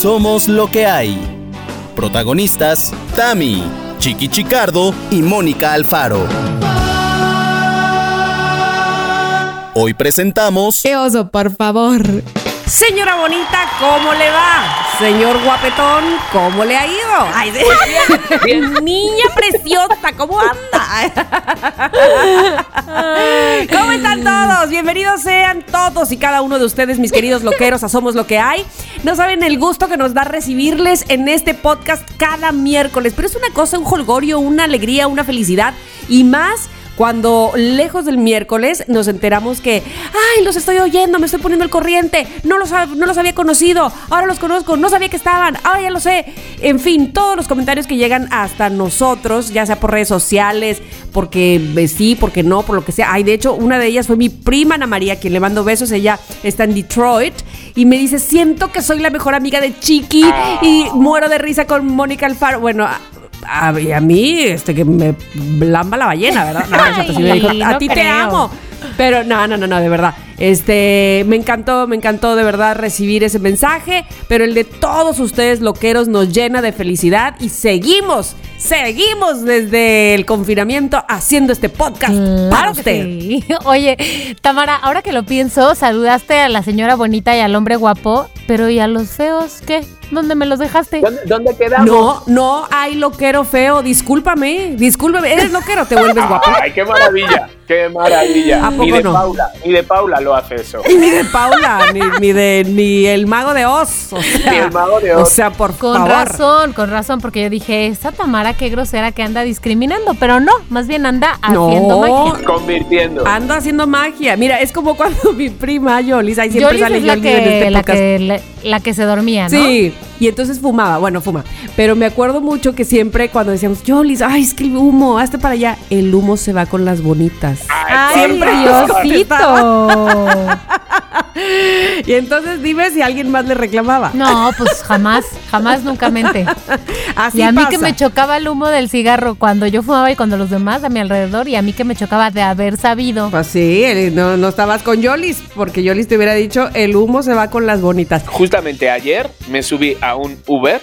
Somos lo que hay. Protagonistas, Tami, Chiqui Chicardo y Mónica Alfaro. Hoy presentamos... ¡Qué oso, por favor! Señora bonita, ¿cómo le va? Señor guapetón, ¿cómo le ha ido? Ay, bien, Niña preciosa, ¿cómo anda? ¿Cómo están todos? Bienvenidos sean todos y cada uno de ustedes, mis queridos loqueros, a Somos Lo que hay. No saben el gusto que nos da recibirles en este podcast cada miércoles, pero es una cosa, un holgorio, una alegría, una felicidad y más cuando lejos del miércoles nos enteramos que, ay, los estoy oyendo, me estoy poniendo el corriente, no los, no los había conocido, ahora los conozco, no sabía que estaban, ahora ya lo sé. En fin, todos los comentarios que llegan hasta nosotros, ya sea por redes sociales, porque eh, sí, porque no, por lo que sea. Ay, de hecho, una de ellas fue mi prima Ana María, quien le mando besos, ella está en Detroit y me dice, siento que soy la mejor amiga de Chiqui y muero de risa con Mónica Alfaro. Bueno, a, a, mí, este, que me lamba la ballena, ¿verdad? a ti te amo. Pero no, no, no, no, de verdad. Este, me encantó, me encantó de verdad recibir ese mensaje, pero el de todos ustedes loqueros nos llena de felicidad y seguimos, seguimos desde el confinamiento haciendo este podcast para usted. Oye, Tamara, ahora que lo pienso, saludaste a la señora bonita y al hombre guapo, pero ¿y a los feos qué? ¿Dónde me los dejaste? ¿Dónde, quedamos? No, no hay loquero feo. Discúlpame, discúlpame. Eres loquero, te vuelves guapo. Ay, qué maravilla, qué maravilla. ¿A ni de Paula, ni de Paula lo hace eso. Ni de Paula, ni, de ni el mago de Oz. O sea, ni el mago de Oz. O sea, por con razón, con razón, porque yo dije, esta Tamara qué grosera que anda discriminando, pero no, más bien anda haciendo magia. Convirtiendo. Ando haciendo magia. Mira, es como cuando mi prima Yolis, ahí siempre Yolis sale es la que, en este la que, la, que se dormía, ¿no? Sí. Y entonces fumaba, bueno, fuma. Pero me acuerdo mucho que siempre cuando decíamos, Yolis, ay, es que el humo, hazte para allá, el humo se va con las bonitas. Ay, siempre Diosito. y entonces dime si alguien más le reclamaba. No, pues jamás, jamás, nunca mente. Así y a mí que me chocaba el humo del cigarro cuando yo fumaba y cuando los demás a mi alrededor, y a mí que me chocaba de haber sabido. Pues sí, no, no estabas con Yolis, porque Yolis te hubiera dicho, el humo se va con las bonitas. Justamente ayer me subí a un Uber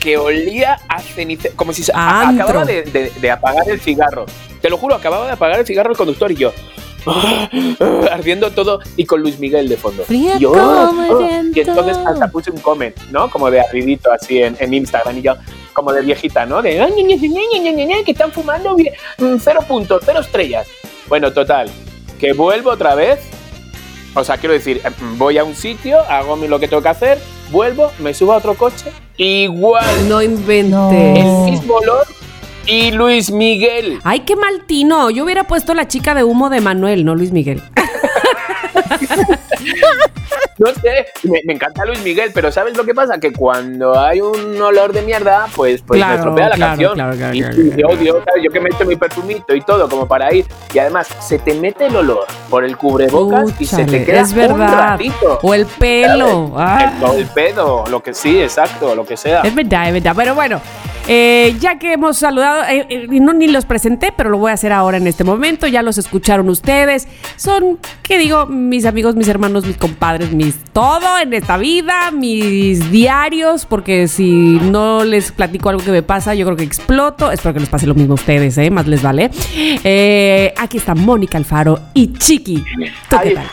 que olía a ceniza, como si se acababa de, apagar el cigarro. Te lo juro, acababa de apagar el cigarro el conductor y yo. ardiendo todo y con Luis Miguel de fondo. y, yo, y entonces hasta puse un comment, ¿no? Como de arridito así en, en Instagram y yo, como de viejita, ¿no? De que están fumando mm, cero puntos, cero estrellas. Bueno, total, que vuelvo otra vez. O sea, quiero decir, voy a un sitio, hago lo que tengo que hacer, vuelvo, me subo a otro coche, igual. No inventé. El mismo olor y Luis Miguel. Ay, qué mal tino. Yo hubiera puesto la chica de humo de Manuel, no Luis Miguel. no sé, me, encanta Luis Miguel, pero ¿sabes lo que pasa? Que cuando hay un olor de mierda, pues, pues me estropea la canción. y, yo odio, yo que meto mi perfumito y todo como para ir, y además se te mete el olor por el cubrebocas y se te queda es verdad. O el pelo. Ah. El, el, pedo, lo que sí, exacto, lo que sea. Es verdad, es verdad. Pero bueno, eh, ya que hemos saludado, eh, eh, no ni los presenté, pero lo voy a hacer ahora en este momento. Ya los escucharon ustedes. Son, ¿qué digo? Mis amigos, mis hermanos, mis compadres, mis todo en esta vida, mis diarios, porque si no les platico algo que me pasa, yo creo que exploto. Espero que les pase lo mismo a ustedes, ¿eh? Más les vale. aquí está Mónica Alfaro y Chiqui.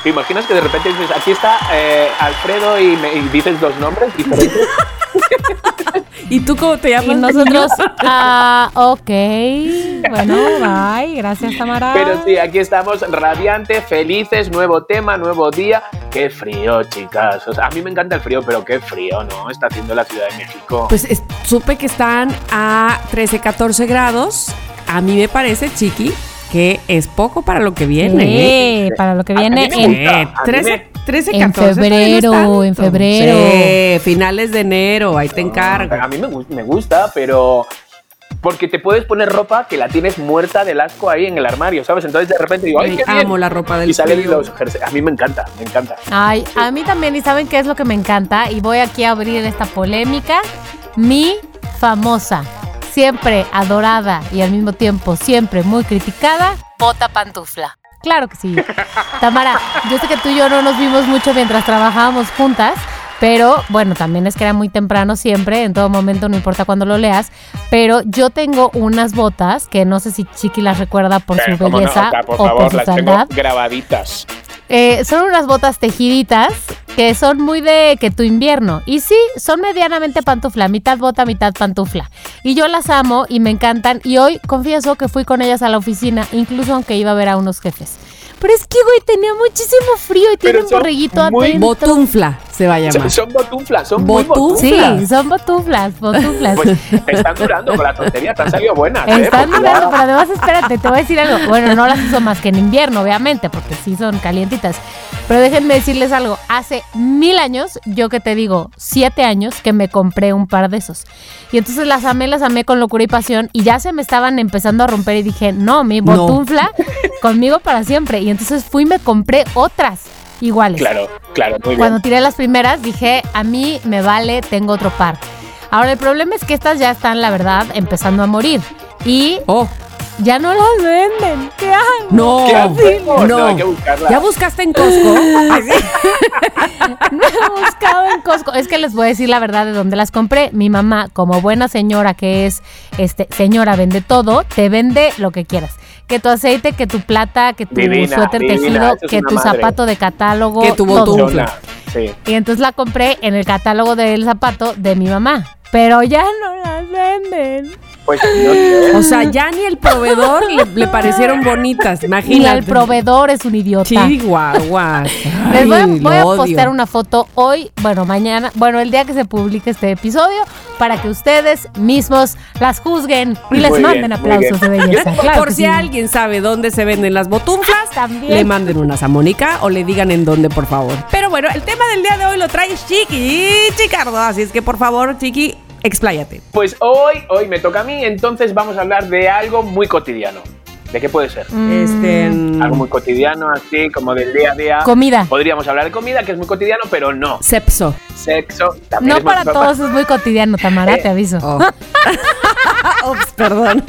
¿Te imaginas que de repente dices, aquí está Alfredo y, me, y dices dos nombres diferentes? ¿Y tú cómo te llamas? Y nosotros, ah, ok. Bueno, bye. Gracias, Tamara. Pero sí, aquí estamos radiantes, felices, nuevo tema, nuevo día. Qué frío, chicas. a mí me encanta el frío, pero qué frío, ¿no? Está haciendo la Ciudad de México. Pues supe que están a 13, 14 grados. A mí me parece, chiqui, que es poco para lo que viene. Sí, ¿eh? para lo que viene en 13, 13, 14. En febrero, en febrero. Sí, finales de enero, ahí te encargo. A mí me, gusta, pero porque te puedes poner ropa que la tienes muerta del asco ahí en el armario, ¿sabes? Entonces de repente digo, ¡ay, qué amo la ropa del Y salen los A mí me encanta, me encanta. Ay, a mí también, ¿y saben qué es lo que me encanta? Y voy aquí a abrir esta polémica. Mi famosa, siempre adorada y al mismo tiempo siempre muy criticada, bota pantufla. Claro que sí. Tamara, yo sé que tú y yo no nos vimos mucho mientras trabajábamos juntas, Pero bueno, también es que era muy temprano siempre, en todo momento, no importa cuándo lo leas. Pero yo tengo unas botas que no sé si Chiqui las recuerda por su Eh, belleza por o por favor, su las tengo grabaditas. Eh, son unas botas tejiditas que son muy de que tu invierno. Y sí, son medianamente pantufla, mitad bota, mitad pantufla. Y yo las amo y me encantan. Y hoy confieso que fui con ellas a la oficina, incluso aunque iba a ver a unos jefes. Pero es que, güey, tenía muchísimo frío y tiene un borreguito muy adentro. Botunfla se va a llamar. Son, botunflas, son botunflas. Sí, son botuflas, botuflas. Pues están durando con la tontería, te han salido buenas. ¿eh? Están Porque durando, pero además espérate, te voy a decir algo. Bueno, no las uso más que en invierno, obviamente, porque sí son calientitas. Pero déjenme decirles algo. Hace mil años, yo que te digo, siete años, que me compré un par de esos. Y entonces las amé, las amé con locura y pasión. Y ya se me estaban empezando a romper y dije, no, mi No. botunfla conmigo para siempre. Y entonces fui y me compré otras iguales. Claro, claro, muy Cuando bien. tiré las primeras dije, a mí me vale, tengo otro par. Ahora el problema es que estas ya están, la verdad, empezando a morir. Y Oh, ya no las venden. ¿Qué hago? no. ¿Qué hacemos? No. hay que buscarla. ¿Ya buscaste en Costco? Sí. No he buscado en Costco. Es que les voy a decir la verdad de dónde las compré. Mi mamá, como buena señora que es, este, señora vende todo, te vende lo que quieras. Que tu aceite, que tu plata, que tu Divina, suéter divina, tejido, que tu madre. zapato de catálogo. Que tu Sí. Y entonces la compré en el catálogo del zapato de mi mamá. Pero ya no las venden. Pues no sé. O sea, ya ni el proveedor le, le parecieron bonitas, Y imagínate. el proveedor es un idiota. Chihuahua. Les voy a, voy a postear una foto hoy, bueno, mañana, bueno, el día que se publique este episodio, para que ustedes mismos las juzguen y les Muy manden bien, aplausos de belleza. Claro Por si sí. alguien sabe dónde se venden las botunflas, También. le manden unas a Mónica o le digan en dónde, por favor. Pero bueno, el tema del día de hoy lo trae Chiqui Chicardo, así es que por favor, Chiqui, expláyate. Pues hoy, hoy me toca a mí, entonces vamos a hablar de algo muy cotidiano. ¿De qué puede ser? Mm, Este, mm, Algo muy cotidiano, así como del día a día. Comida. Podríamos hablar de comida, que es muy cotidiano, pero no. Sepso. Sexo también No muy- para todos es muy cotidiano, Tamara, te aviso. Oh. Ups, perdón.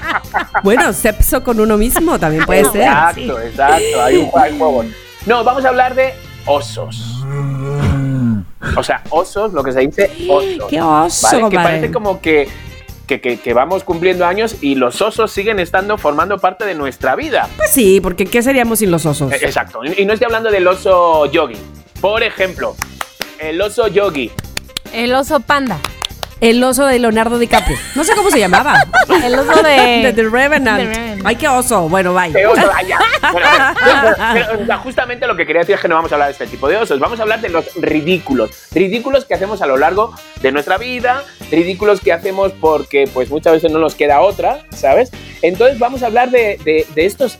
bueno, sepso con uno mismo también puede ser. Exacto, exacto. Hay un, hay un juego. No, vamos a hablar de osos. O sea, osos, lo que se dice osos. ¡Qué oso, ¿vale? Que parece como que, que, que- que vamos cumpliendo años y los osos siguen estando formando parte de nuestra vida. Pues sí, porque ¿qué seríamos sin los osos? Eh, Exacto. Y y no estoy hablando del oso yogi. Por ejemplo, el oso yogi. El oso panda. El oso de Leonardo DiCaprio. No sé cómo se llamaba. El oso de... De The Revenant. The Revenant. Ay, qué oso. Bueno, bye. ¿Qué oso? Ay, ya. Bueno, pero- pero- pero justamente lo que quería decir es que no vamos a hablar de este tipo de osos, vamos a hablar de los ridículos. Ridículos que hacemos a lo largo de nuestra vida, ridículos que hacemos porque pues muchas veces no nos queda otra, ¿sabes? Entonces vamos a hablar de, de- de estos...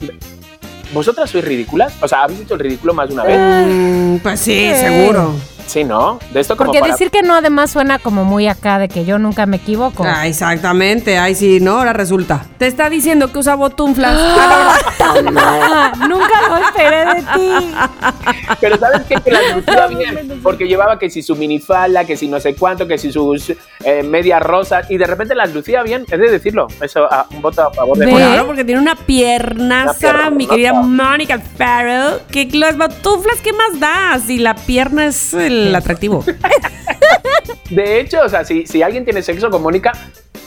¿Vosotras sois ridículas? O sea, ¿habéis hecho el ridículo más de una vez? Mm, pues sí, seguro. Sí, ¿no? De esto como Porque para... decir que no además suena como muy acá de que yo nunca me equivoco. Ah, exactamente. Ay, sí, no, ahora resulta. Te está diciendo que usa botunflas. Tamara, nunca lo esperé de ti. Pero ¿sabes qué? Que lucía bien, porque llevaba que si su minifalda, que si no sé cuánto, que si sus eh, medias rosas, y de repente las lucía bien, es de decirlo. Eso, ah, un voto a favor de. Claro, porque tiene una piernaza, Una mi querida Mónica Farrell. Que las botunflas, ¿qué más da? Si la pierna es el atractivo. De hecho, o sea, si, si alguien tiene sexo con Mónica,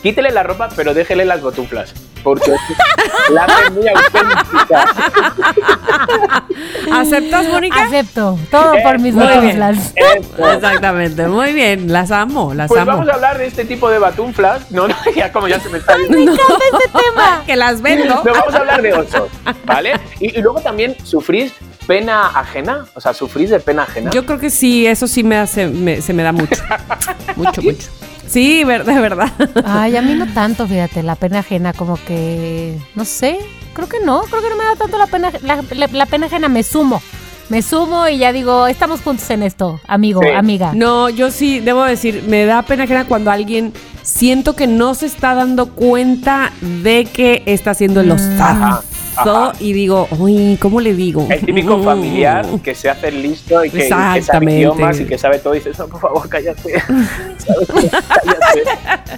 quítele la ropa, pero déjele las botuflas. Porque la hace muy auténtica. ¿Aceptas, Mónica? Acepto. Todo por mis botuflas. Exactamente, muy bien. Las amo, las Pues amo. vamos a hablar de este tipo de batunflas. No, no, ya como ya se me está yendo. tema. Que las vendo. No, vamos a hablar de osos, ¿vale? Y, y luego también sufrís pena ajena, o sea, sufrís de pena ajena. Yo creo que sí, eso sí me hace, me- se me da mucho. mucho, mucho. Sí, ver- de verdad. Ay, a mí no tanto, fíjate, la pena ajena, como que, no sé, creo que no, creo que no me da tanto la pena, la, la- la pena ajena, me sumo, me sumo y ya digo, estamos juntos en esto, amigo, Sí. amiga. No, yo sí, debo decir, me da pena ajena cuando alguien siento que no se está dando cuenta de que está haciendo el osazo. Ajá. Y digo, uy, ¿cómo le digo? El típico familiar que se hace listo y que, que sabe idiomas y que sabe todo y dices, no, por favor, cállate. Cállate.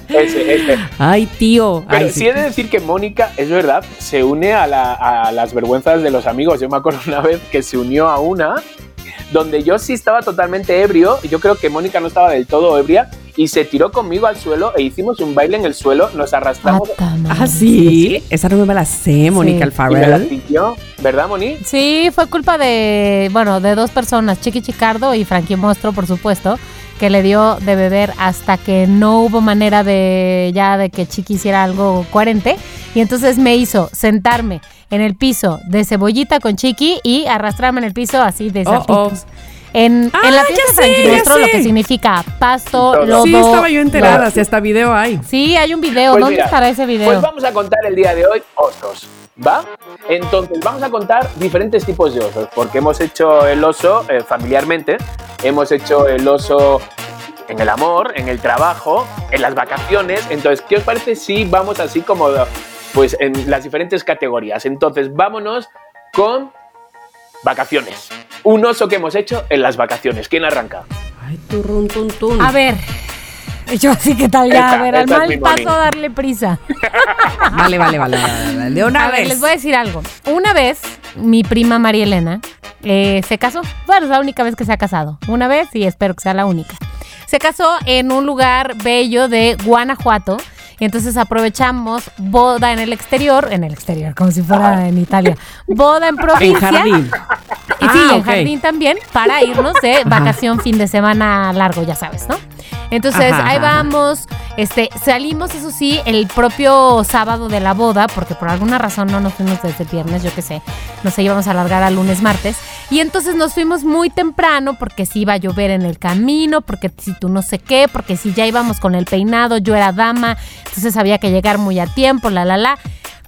Ese, ese. Ay, tío. Pero Ay, sí he de decir que Mónica, es verdad, se une a, la- a las vergüenzas de los amigos. Yo me acuerdo una vez que se unió a una donde yo sí estaba totalmente ebrio, y yo creo que Mónica no estaba del todo ebria, y se tiró conmigo al suelo e hicimos un baile en el suelo, nos arrastramos. Ah, sí. Esa no me la sé, Mónica Sí. Me la pilló, ¿verdad, Moni? Sí, fue culpa de, bueno, de dos personas, Chiqui Chicardo y Frankie Monstro, por supuesto, que le dio de beber hasta que no hubo manera de ya de que Chiqui hiciera algo coherente. Y entonces me hizo sentarme en el piso de cebollita con Chiqui y arrastrarme en el piso así de Oh, oh. saltitos. En, Ah, en la ya fiesta de ya Monstro, lo que significa pasto, lodo. Sí, estaba yo enterada, si hasta video hay. Sí, hay un video. Pues ¿Dónde mira, estará ese video? Pues vamos a contar el día de hoy osos, ¿va? Entonces, vamos a contar diferentes tipos de osos, porque hemos hecho el oso eh, familiarmente, hemos hecho el oso en el amor, en el trabajo, en las vacaciones. Entonces, ¿qué os parece si vamos así como pues en las diferentes categorías? Entonces, vámonos con vacaciones. Un oso que hemos hecho en las vacaciones. ¿Quién arranca? Ay, turrun, tun, tun. A ver. Yo así que tal ya, a ver, al mal paso morning. darle prisa. Vale, vale, vale, vale, vale. De una a ver, vez. les voy a decir algo. Una vez, mi prima María Elena eh, se casó. Bueno, es la única vez que se ha casado. Una vez y espero que sea la única. Se casó en un lugar bello de Guanajuato. Y entonces aprovechamos boda en el exterior, en el exterior, como si fuera en Italia. Boda en En provincia. jardín. Y sí, Ah, en jardín también, para irnos de vacación fin de semana largo, ya sabes, ¿no? Entonces, Ajá, ahí vamos, este, salimos, eso sí, el propio sábado de la boda, porque por alguna razón no nos fuimos desde el viernes, yo qué sé, nos íbamos a alargar al lunes, martes, y entonces nos fuimos muy temprano, porque si iba a llover en el camino, porque si tú no sé qué, porque si ya íbamos con el peinado, yo era dama, entonces había que llegar muy a tiempo, la, la, la.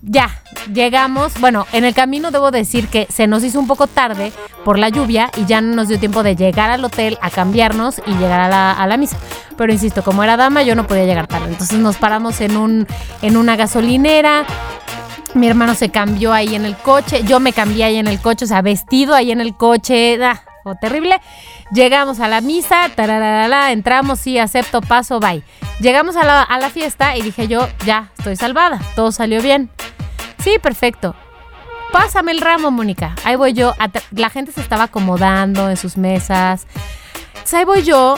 Ya, llegamos. Bueno, en el camino debo decir que se nos hizo un poco tarde por la lluvia y ya no nos dio tiempo de llegar al hotel a cambiarnos y llegar a la, a la misa. Pero insisto, como era dama, yo no podía llegar tarde. Entonces nos paramos en, un, en una gasolinera. Mi hermano se cambió ahí en el coche. Yo me cambié ahí en el coche, o sea, vestido ahí en el coche. Ah, terrible. Llegamos a la misa, entramos, sí, acepto, paso, bye. Llegamos a la, fiesta y dije yo, ya, estoy salvada, todo salió bien. Sí, perfecto. Pásame el ramo, Mónica. Ahí voy yo. La gente se estaba acomodando en sus mesas. Entonces, ahí voy yo.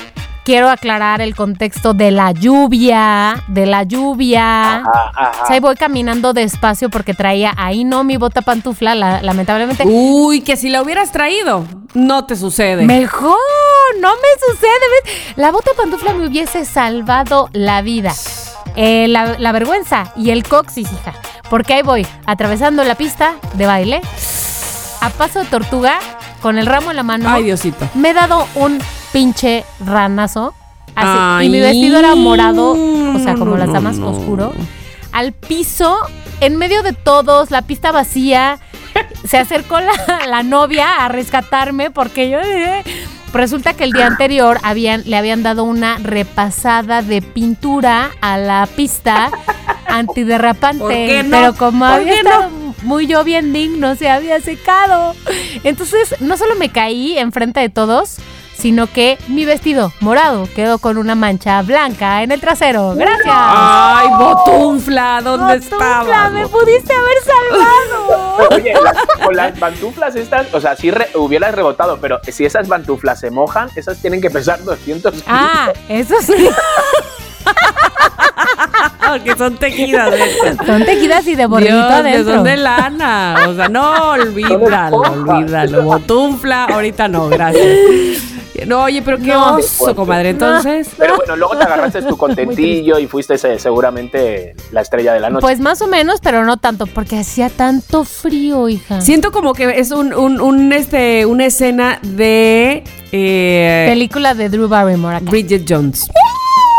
Quiero aclarar el contexto de la lluvia, de la lluvia. Ajá, ajá. Entonces, ahí voy caminando despacio porque traía ahí no mi bota pantufla, la- lamentablemente. Uy, que si la hubieras traído, no te sucede. Mejor, no me sucede. ¿ves? La bota pantufla me hubiese salvado la vida. Eh, la, la vergüenza y el coxis, hija. Porque ahí voy, atravesando la pista de baile, a paso de tortuga, con el ramo en la mano. Ay, Diosito. Me he dado un pinche ranazo. Así, Ay, y mi vestido era morado, o sea, como no, las damas, no. oscuro. Al piso, en medio de todos, la pista vacía. Se acercó la, la novia a rescatarme porque yo... eh, Resulta que el día anterior habían, le habían dado una repasada de pintura a la pista antiderrapante. ¿Por qué no? Pero como ¿Por había no? Muy lloviendo, no se había secado. Entonces, no solo me caí enfrente de todos, sino que mi vestido morado quedó con una mancha blanca en el trasero. Gracias. Ay, botunfla, ¿dónde estaba? me pudiste haber salvado. Oye, las- con las pantuflas estas, o sea, sí re- hubieras rebotado, pero si esas pantuflas se mojan, esas tienen que pesar 200 kilos. Ah, eso sí. Porque son tejidas. Son tejidas y de borrito Dios, que adentro. son de lana. O sea, no, olvídalo, olvídalo. Botunfla, ahorita no, gracias. No, oye, pero qué No. oso, comadre. Entonces, Pero bueno, luego te agarraste tu contentillo y fuiste eh, seguramente la estrella de la noche. Pues más o menos, pero no tanto, porque hacía tanto frío, hija. siento como que es un, un, un, este, una escena de eh, Película de Drew Barrymore acá. Bridget Jones.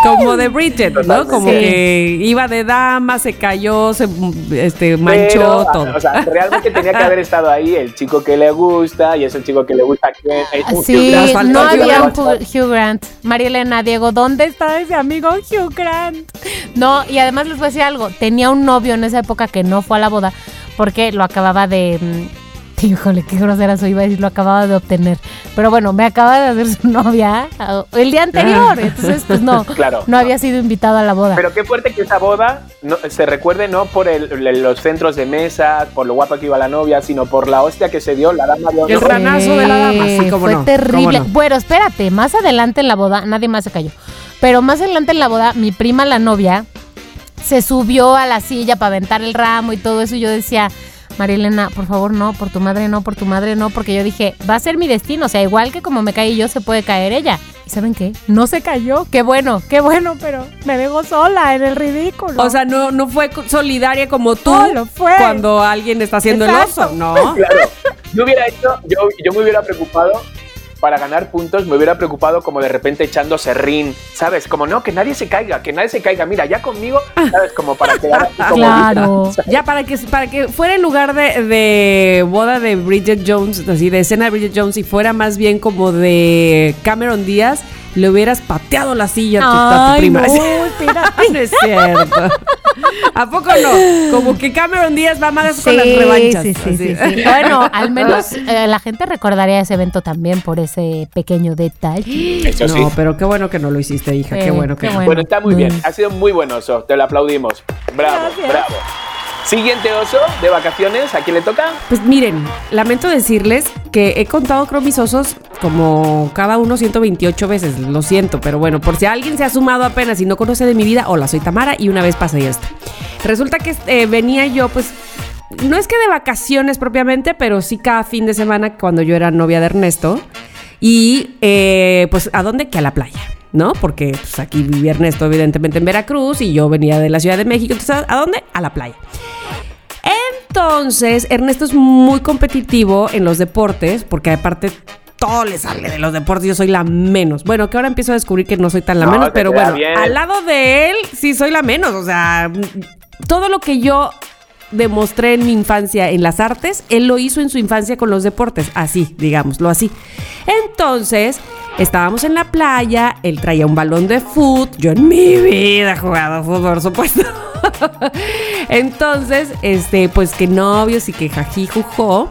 Como de Bridget, ¿no? Totalmente. Como Sí. que iba de dama, se cayó, se este, manchó Pero, todo. O sea, realmente tenía que haber estado ahí el chico que le gusta y es el chico que le gusta. Eh, Ah, Sí, faltas no había un. Hugh Hugh Grant. María Elena, Diego, ¿dónde está ese amigo Hugh Grant? No, y además les voy a decir algo. Tenía un novio en esa época que no fue a la boda porque lo acababa de, mm, Híjole, qué grosera soy, iba a decir, lo acababa de obtener. Pero bueno, me acaba de hacer su novia ah, el día anterior. Entonces, pues no, Claro. no había sido invitado a la boda. Pero qué fuerte que esa boda no- se recuerde no por el- el- los centros de mesa, por lo guapa que iba la novia, sino por la hostia que se dio la dama de El honor. ranazo de la dama, sí, cómo Fue no, terrible. cómo. Bueno, espérate, más adelante en la boda, nadie más se cayó. Pero más adelante en la boda, mi prima, la novia, se subió a la silla para aventar el ramo y todo eso. Y yo decía, Marilena, por favor, no, por tu madre, no, por tu madre, no, porque yo dije, va a ser mi destino. O sea, igual que como me caí yo, se puede caer ella. ¿Y saben qué? No se cayó. Qué bueno, qué bueno, pero me dejó sola en el ridículo. O sea, no, no fue solidaria como tú No lo fue. cuando alguien está haciendo Exacto. el oso, ¿no? Claro, yo hubiera hecho, yo, yo me hubiera preocupado para ganar puntos, me hubiera preocupado como de repente echando serrín, ¿sabes? Como no, que nadie se caiga, que nadie se caiga, mira, ya conmigo, ¿sabes? Como para quedar así como claro. Ya para que para que fuera en lugar de, de boda de Bridget Jones, así de escena de Bridget Jones y fuera más bien como de Cameron Díaz, le hubieras pateado la silla a tu, a tu Ay, prima. no, espérate. No es cierto. ¿A poco no? Como que Cameron Díaz va más con las Sí, revanchas. sí, sí, sí, sí. Bueno, al menos eh, la gente recordaría ese evento también por ese pequeño detalle. Eso No, sí. pero qué bueno que no lo hiciste, hija. Sí, qué bueno que qué no. bueno. Bueno, está muy bien, Mm. ha sido muy buen oso, te lo aplaudimos. Bravo, Gracias. bravo. Siguiente oso de vacaciones, ¿a quién le toca? Pues miren, lamento decirles que he contado creo mis osos como cada uno 128 veces, lo siento, pero bueno, por si alguien se ha sumado apenas y no conoce de mi vida, hola, soy Tamara y una vez pasé esto. Resulta que eh, venía yo pues, no es que de vacaciones propiamente, pero sí cada fin de semana cuando yo era novia de Ernesto y eh, pues a dónde? Que a la playa. ¿No? Porque pues, aquí vivía Ernesto, evidentemente en Veracruz, y yo venía de la Ciudad de México. Entonces, ¿a dónde? A la playa. Entonces, Ernesto es muy competitivo en los deportes, porque aparte todo le sale de los deportes, yo soy la menos. Bueno, que ahora empiezo a descubrir que no soy tan la No, menos, pero bueno, bien. al lado de él sí soy la menos. O sea, todo lo que yo demostré en mi infancia en las artes, él lo hizo en su infancia con los deportes, así, digámoslo así. Entonces, estábamos en la playa, él traía un balón de fútbol, yo en mi vida he jugado fútbol, por supuesto. Entonces, este, pues que novios y que jají jujó.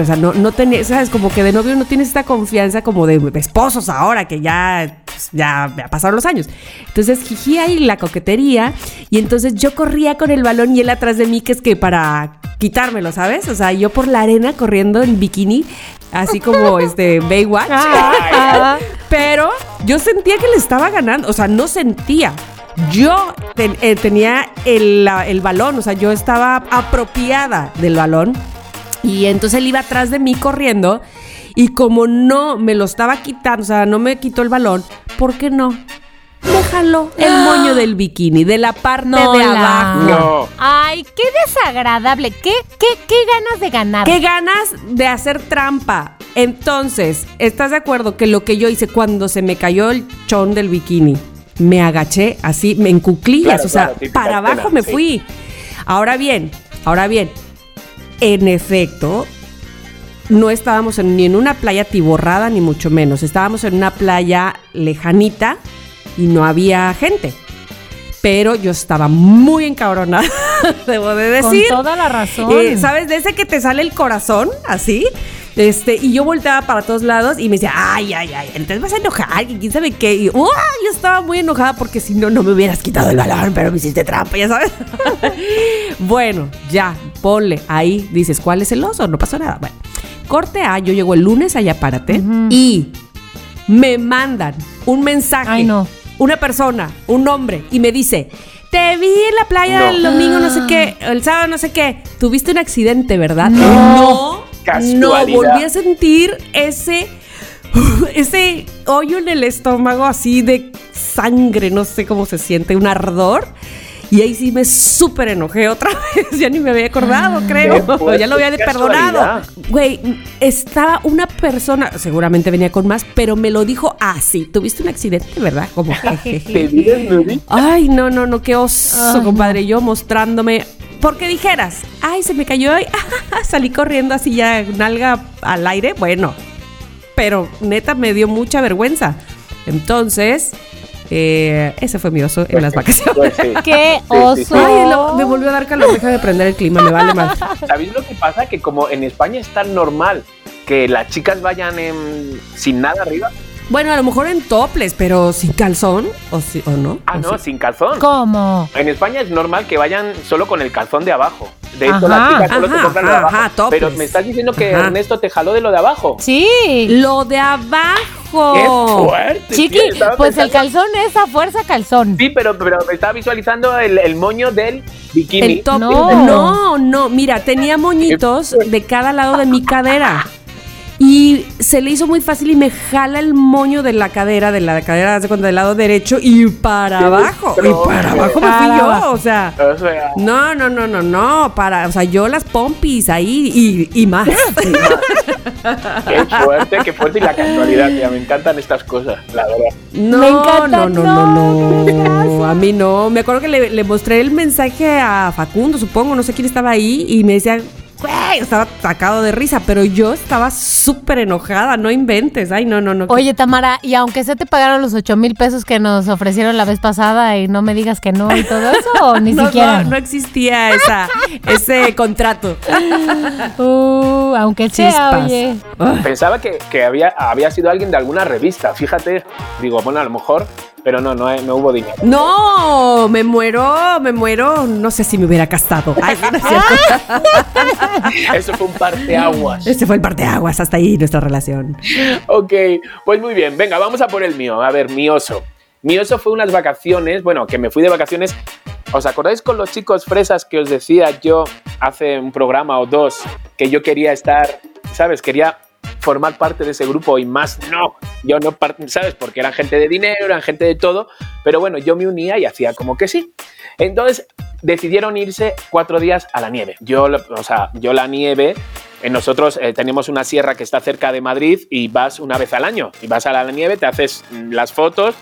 O sea, no, no tenés, ¿sabes? Como que de novio no tienes esta confianza como de esposos ahora, que ya, pues, ya, ya pasaron los años. Entonces, jiji ahí la coquetería. Y entonces yo corría con el balón y él atrás de mí, que es que para quitármelo, ¿sabes? O sea, yo por la arena corriendo en bikini, así como este Baywatch. Pero yo sentía que le estaba ganando, o sea, no sentía. Yo ten- eh, tenía el, el balón, o sea, yo estaba apropiada del balón. Y entonces él iba atrás de mí corriendo. Y como no me lo estaba quitando, o sea, no me quitó el balón, ¿por qué no? Me jaló el moño del bikini, de la parte No, de abajo. No. Ay, qué desagradable. ¿Qué, qué, qué ganas de ganar? Qué ganas de hacer trampa. Entonces, ¿estás de acuerdo que lo que yo hice cuando se me cayó el chón del bikini? Me agaché así, me en cuclillas, Claro, o sea, claro, típica para abajo me sí. fui. Ahora bien, ahora bien, en efecto, no estábamos en- ni en una playa tiborrada, ni mucho menos. Estábamos en una playa lejanita y no había gente. Pero yo estaba muy encabronada, debo de Con decir. toda la razón. Eh, ¿Sabes? De ese que te sale el corazón, así. Este, y yo volteaba para todos lados y me decía, ay, ay, ay, entonces vas a enojar, quién sabe qué. Y ¡uah! yo estaba muy enojada porque si no, no me hubieras quitado el balón, pero me hiciste trampa, ya sabes. bueno, ya, ponle ahí, dices, ¿cuál es el oso? No pasó nada. Bueno, corte A, yo llego el lunes allá, párate, y me mandan un mensaje. Ay, no. Una persona, un hombre, y me dice, te vi en la playa No. el domingo, no sé qué, el sábado, no sé qué. Tuviste un accidente, ¿verdad? No. No, no, volví a sentir ese, ese hoyo en el estómago así de sangre, no sé cómo se siente, un ardor. Y ahí sí me súper enojé otra vez. Ya ni me había acordado, creo. Qué fuerte, ya lo había perdonado. Güey, estaba una persona, seguramente venía con más, pero me lo dijo así. Tuviste un accidente, ¿verdad? Como desnudita. Ay, no, no, no, qué oso, Ay, compadre. Yo mostrándome. Porque dijeras, ay, se me cayó y salí corriendo así ya, nalga al aire. Bueno, pero neta me dio mucha vergüenza. Entonces, Eh, ese fue mi oso en las vacaciones. Pues sí. ¡Qué Sí, sí, sí. oso! Ay, lo- me volvió a dar calor, deja de prender el clima, me vale más. ¿Sabéis lo que pasa? Que como en España es tan normal que las chicas vayan en- sin nada arriba. Bueno, a lo mejor en toples, pero sin calzón, o, sí- o no. Ah, ¿O no, sí? sin calzón. ¿Cómo? En España es normal que vayan solo con el calzón de abajo. De hecho, Ajá, las chicas solo se ajá, compran lo de ajá, abajo. topless. Pero me estás diciendo que Ajá. Ernesto te jaló de lo de abajo. Sí. Lo de abajo. ¡Qué fuerte! Chiqui, tío! Pues el calzón es a fuerza calzón. Sí, pero, pero me estaba visualizando el, el moño del bikini. El top. No. No. no, mira, tenía moñitos de cada lado de mi cadera. Y se le hizo muy fácil y me jala el moño de la cadera, de la cadera, de cuenta, del lado derecho y para abajo. Y para abajo me fui yo, o sea. O sea, No, no, no, no, no, para, o sea, yo las pompis ahí y, y más. qué fuerte, qué fuerte. Y la casualidad, tía, me encantan estas cosas, la verdad. No, Me encanta, no, no, no, no, no, a mí no. Me acuerdo que le, le mostré el mensaje a Facundo, supongo, no sé quién estaba ahí, y me decía, güey, estaba sacado de risa, pero yo estaba súper enojada, no inventes. Ay, no, no, no. Oye, Tamara, y aunque se te pagaron los 8 mil pesos que nos ofrecieron la vez pasada y no me digas que no y todo eso, o ni no, siquiera. no, no existía esa, ese contrato. Uh, aunque sea, oye. Pensaba que, que había, había sido alguien de alguna revista, fíjate. Digo, bueno, a lo mejor, pero no, no, hay- no hubo dinero. No, me muero, me muero. No sé si me hubiera casado. Ay, sí, no es cierto. Eso fue un parteaguas. Este fue el parteaguas, hasta ahí nuestra relación. Ok, pues muy bien, venga, vamos a por el mío. A ver, mi oso. Mi oso fue unas vacaciones, bueno, que me fui de vacaciones. ¿Os acordáis con los chicos fresas que os decía yo hace un programa o dos que yo quería estar, ¿sabes? Quería formar parte de ese grupo y más no. Yo no, ¿sabes? Porque eran gente de dinero, eran gente de todo, pero bueno, yo me unía y hacía como que sí. Entonces decidieron irse cuatro días a la nieve. Yo, o sea, yo la nieve, eh, nosotros eh, tenemos una sierra que está cerca de Madrid y vas una vez al año. Y vas a la nieve, te haces las fotos,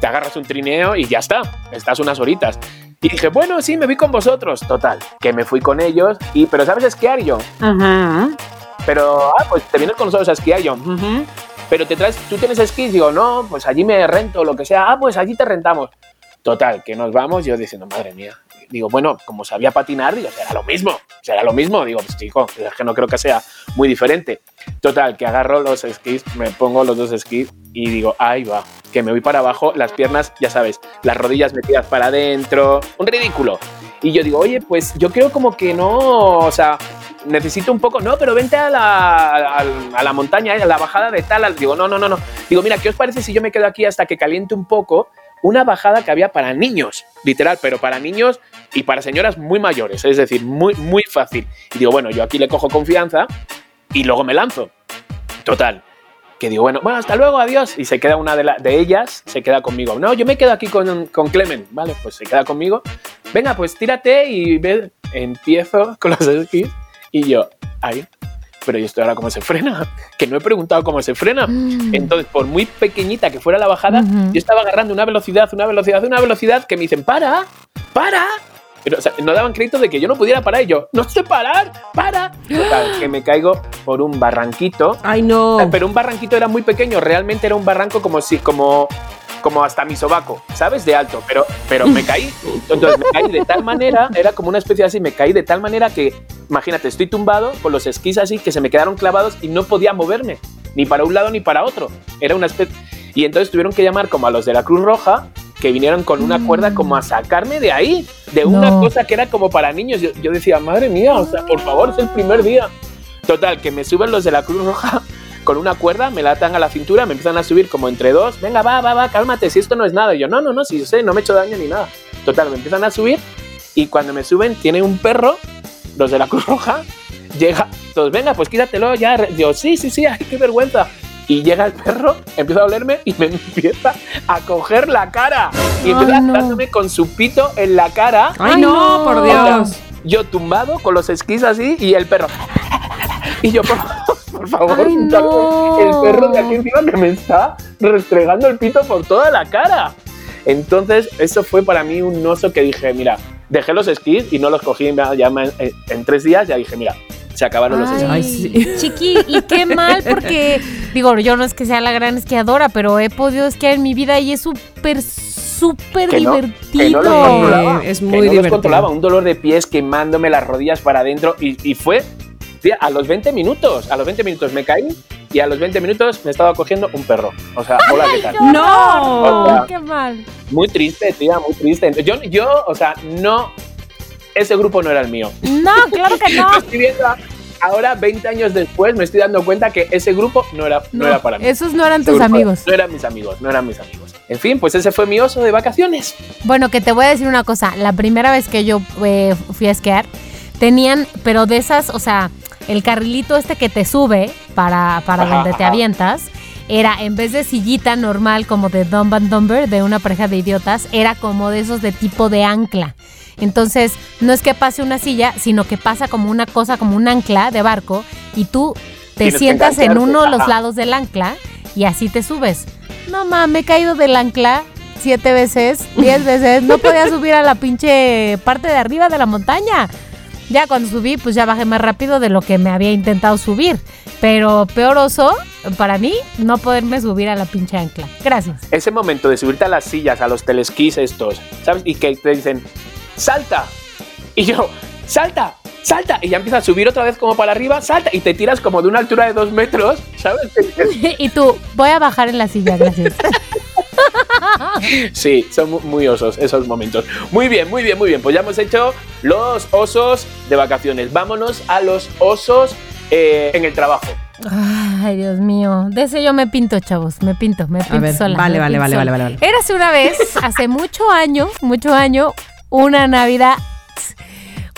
te agarras un trineo y ya está. Estás unas horitas. Y dije, bueno, sí, me voy con vosotros. Total, que me fui con ellos. Y, pero ¿sabes esquiar yo? Pero, ah, pues te vienes con nosotros a esquiar yo. Pero te traes, tú tienes esquí, digo, no, pues allí me rento, lo que sea. Ah, pues allí te rentamos. Total, que nos vamos, yo diciendo, madre mía. Digo, bueno, como sabía patinar, digo, será lo mismo, será lo mismo. Digo, pues chico, es que no creo que sea muy diferente. Total, que agarro los esquís, me pongo los dos esquís y digo, ahí va, que me voy para abajo, las piernas, ya sabes, las rodillas metidas para adentro, un ridículo. Y yo digo, oye, pues yo creo como que no, o sea, necesito un poco, no, pero vente a la, a, la montaña, a la bajada de tal. al-". Digo, no, no, no, no. Digo, mira, ¿qué os parece si yo me quedo aquí hasta que caliente un poco? Una bajada que había para niños, literal, pero para niños y para señoras muy mayores, es decir, muy, muy fácil. Y digo, bueno, yo aquí le cojo confianza y luego me lanzo. Total. Que digo, bueno, bueno, hasta luego, adiós. Y se queda una de, la- de ellas, se queda conmigo. No, yo me quedo aquí con, con Clemen. Vale, pues se queda conmigo. Venga, pues tírate y ve. Empiezo con los esquís y yo, ay, pero ¿y esto ahora cómo se frena? Que no he preguntado cómo se frena. Entonces, por muy pequeñita que fuera la bajada, yo estaba agarrando una velocidad, una velocidad, una velocidad que me dicen, para, para. Pero, o sea, no daban crédito de que yo no pudiera parar y yo, no sé parar, para. Total, que me caigo por un barranquito. Ay, no. Pero un barranquito era muy pequeño, realmente era un barranco como si, como, como hasta mi sobaco, ¿sabes? De alto, pero, pero me caí. Entonces me caí de tal manera, era como una especie así, me caí de tal manera que, imagínate, estoy tumbado con los esquís así que se me quedaron clavados y no podía moverme, ni para un lado ni para otro. Era una especie. Y entonces tuvieron que llamar como a los de la Cruz Roja, que vinieron con una cuerda como a sacarme de ahí, de una No. cosa que era como para niños. Yo, yo decía, madre mía, o sea, por favor, es el primer día. Total, que me suben los de la Cruz Roja con una cuerda, me la atan a la cintura, me empiezan a subir como entre dos. Venga, va, va, va, cálmate, si esto no es nada. Y yo, no, no, no, si yo sé, no me he hecho daño ni nada. Total, me empiezan a subir y cuando me suben, tiene un perro, los de la Cruz Roja, llega, todos, venga, pues quítatelo ya. Yo, sí, sí, sí, ay, qué vergüenza. Y llega el perro, empieza a olerme y me empieza a coger la cara. Y empieza no. dándome con su pito en la cara. Ay, no, por Dios. Yo tumbado con los esquís así y el perro. Y yo, por, por favor, Ay, no. el perro de aquí encima que me está restregando el pito por toda la cara. Entonces, eso fue para mí un oso que dije, mira, dejé los esquís y no los cogí ya, ya en, en tres días. Ya dije, mira, se acabaron los esquís. Ay, sí. Chiqui, y qué mal, porque digo, yo no es que sea la gran esquiadora, pero he podido esquiar en mi vida y es súper, súper Que no- que divertido. no los controlaba. Es que muy no los controlaba. Un dolor de pies quemándome las rodillas para adentro. Y, y fue tía, a los 20 minutos. A los 20 minutos me caí y a los 20 minutos me estaba cogiendo un perro. O sea, hola, ¿qué tal? ¡No! Ay, qué mal. Muy triste, tía, muy triste. Yo, yo, o sea, no. Ese grupo no era el mío. No, claro que no. Estoy viendo ahora, 20 años después, me estoy dando cuenta que ese grupo no era, no, era para mí. Esos no eran Ese tus amigos. No eran mis amigos, no eran mis amigos. En fin, pues ese fue mi oso de vacaciones. Bueno, que te voy a decir una cosa. La primera vez que yo eh, fui a esquiar, tenían, pero de esas, o sea, el carrilito este que te sube para, para Ajá, donde te ajá. avientas, era en vez de sillita normal como de Dumb and Dumber, de una pareja de idiotas, era como de esos de tipo de ancla. Entonces, no es que pase una silla, sino que pasa como una cosa, como un ancla de barco, y tú te Tienes sientas en uno de los lados del ancla y así te subes. No mames, me he caído del ancla siete veces, diez veces. No podía subir a la pinche parte de arriba de la montaña. Ya cuando subí, pues ya bajé más rápido de lo que me había intentado subir. Pero peor oso, para mí, no poderme subir a la pinche ancla. Gracias. Ese momento de subirte a las sillas, a los telesquís estos, ¿sabes? Y que te dicen, salta. Y yo, salta, salta. Y ya empiezas a subir otra vez como para arriba, salta. Y te tiras como de una altura de dos metros, ¿sabes? y tú, voy a bajar en la silla, gracias. Sí, son mu- muy osos esos momentos. Muy bien, muy bien, muy bien. Pues ya hemos hecho los osos de vacaciones. Vámonos a los osos eh, en el trabajo. Ay, Dios mío. De ese yo me pinto, chavos. Me pinto, me pinto ver, sola. vale, vale, vale, sola. vale, vale, Érase una vez, hace mucho año, mucho año, una Navidad.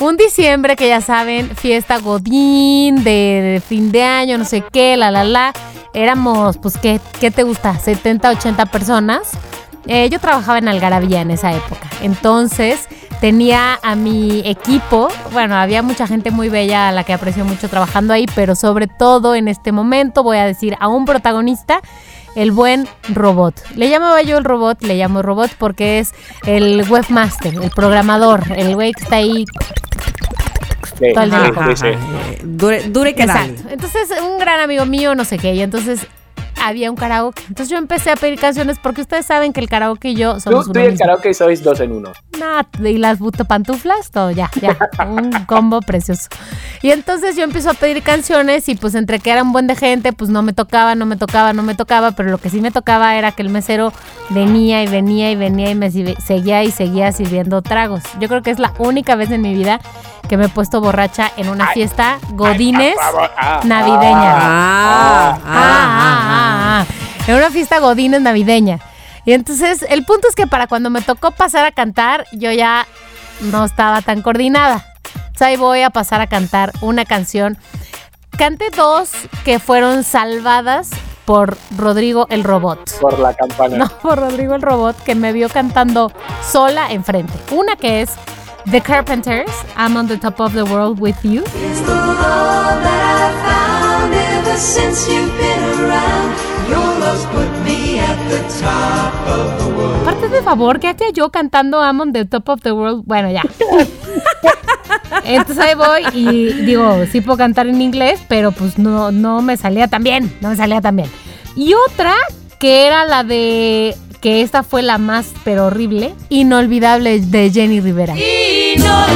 Un diciembre que ya saben, fiesta Godín, de, de fin de año, no sé qué, la, la, la. Éramos, pues, ¿qué, qué te gusta? 70, 80 personas. Eh, yo trabajaba en Algarabía en esa época. Entonces tenía a mi equipo, bueno, había mucha gente muy bella a la que aprecio mucho trabajando ahí, pero sobre todo en este momento voy a decir a un protagonista, el buen robot. Le llamaba yo el robot, le llamo robot porque es el webmaster, el programador, el güey que está ahí. Sí, Todo el tiempo. sí. Eh, Dure, dure que dale. Entonces, un gran amigo mío, no sé qué, y entonces había un karaoke. Entonces yo empecé a pedir canciones porque ustedes saben que el karaoke y yo Tú, somos tú uno y el mismo. karaoke sois dos en uno. Nah, y las butopantuflas, todo ya, ya, un combo precioso. Y entonces yo empiezo a pedir canciones y pues entre que era un buen de gente, pues no me tocaba, no me tocaba, no me tocaba, pero lo que sí me tocaba era que el mesero venía y venía y venía y me seguía y seguía sirviendo tragos. Yo creo que es la única vez en mi vida que me he puesto borracha en una fiesta godines. Ah, navideña. Ah, Ah, ah, ah, ah. En una fiesta godines navideña. Y entonces, el punto es que para cuando me tocó pasar a cantar, yo ya no estaba tan coordinada. Entonces ahí voy a pasar a cantar una canción. Canté dos que fueron salvadas por Rodrigo el Robot. Por la campana. No, por Rodrigo el Robot, que me vio cantando sola enfrente. Una que es The Carpenters, I'm on the top of the world with you. It's the love that I've found ever since you've been around. Your love's put me at the top of the world. Aparte de favor, ¿qué hacía yo cantando I'm on the top of the world? Bueno, ya. Entonces ahí voy y digo, sí puedo cantar en inglés, pero pues no, no me salía tan bien, no me salía tan bien. Y otra que era la de, que esta fue la más, pero horrible, inolvidable de Jenny Rivera. Inolvidable,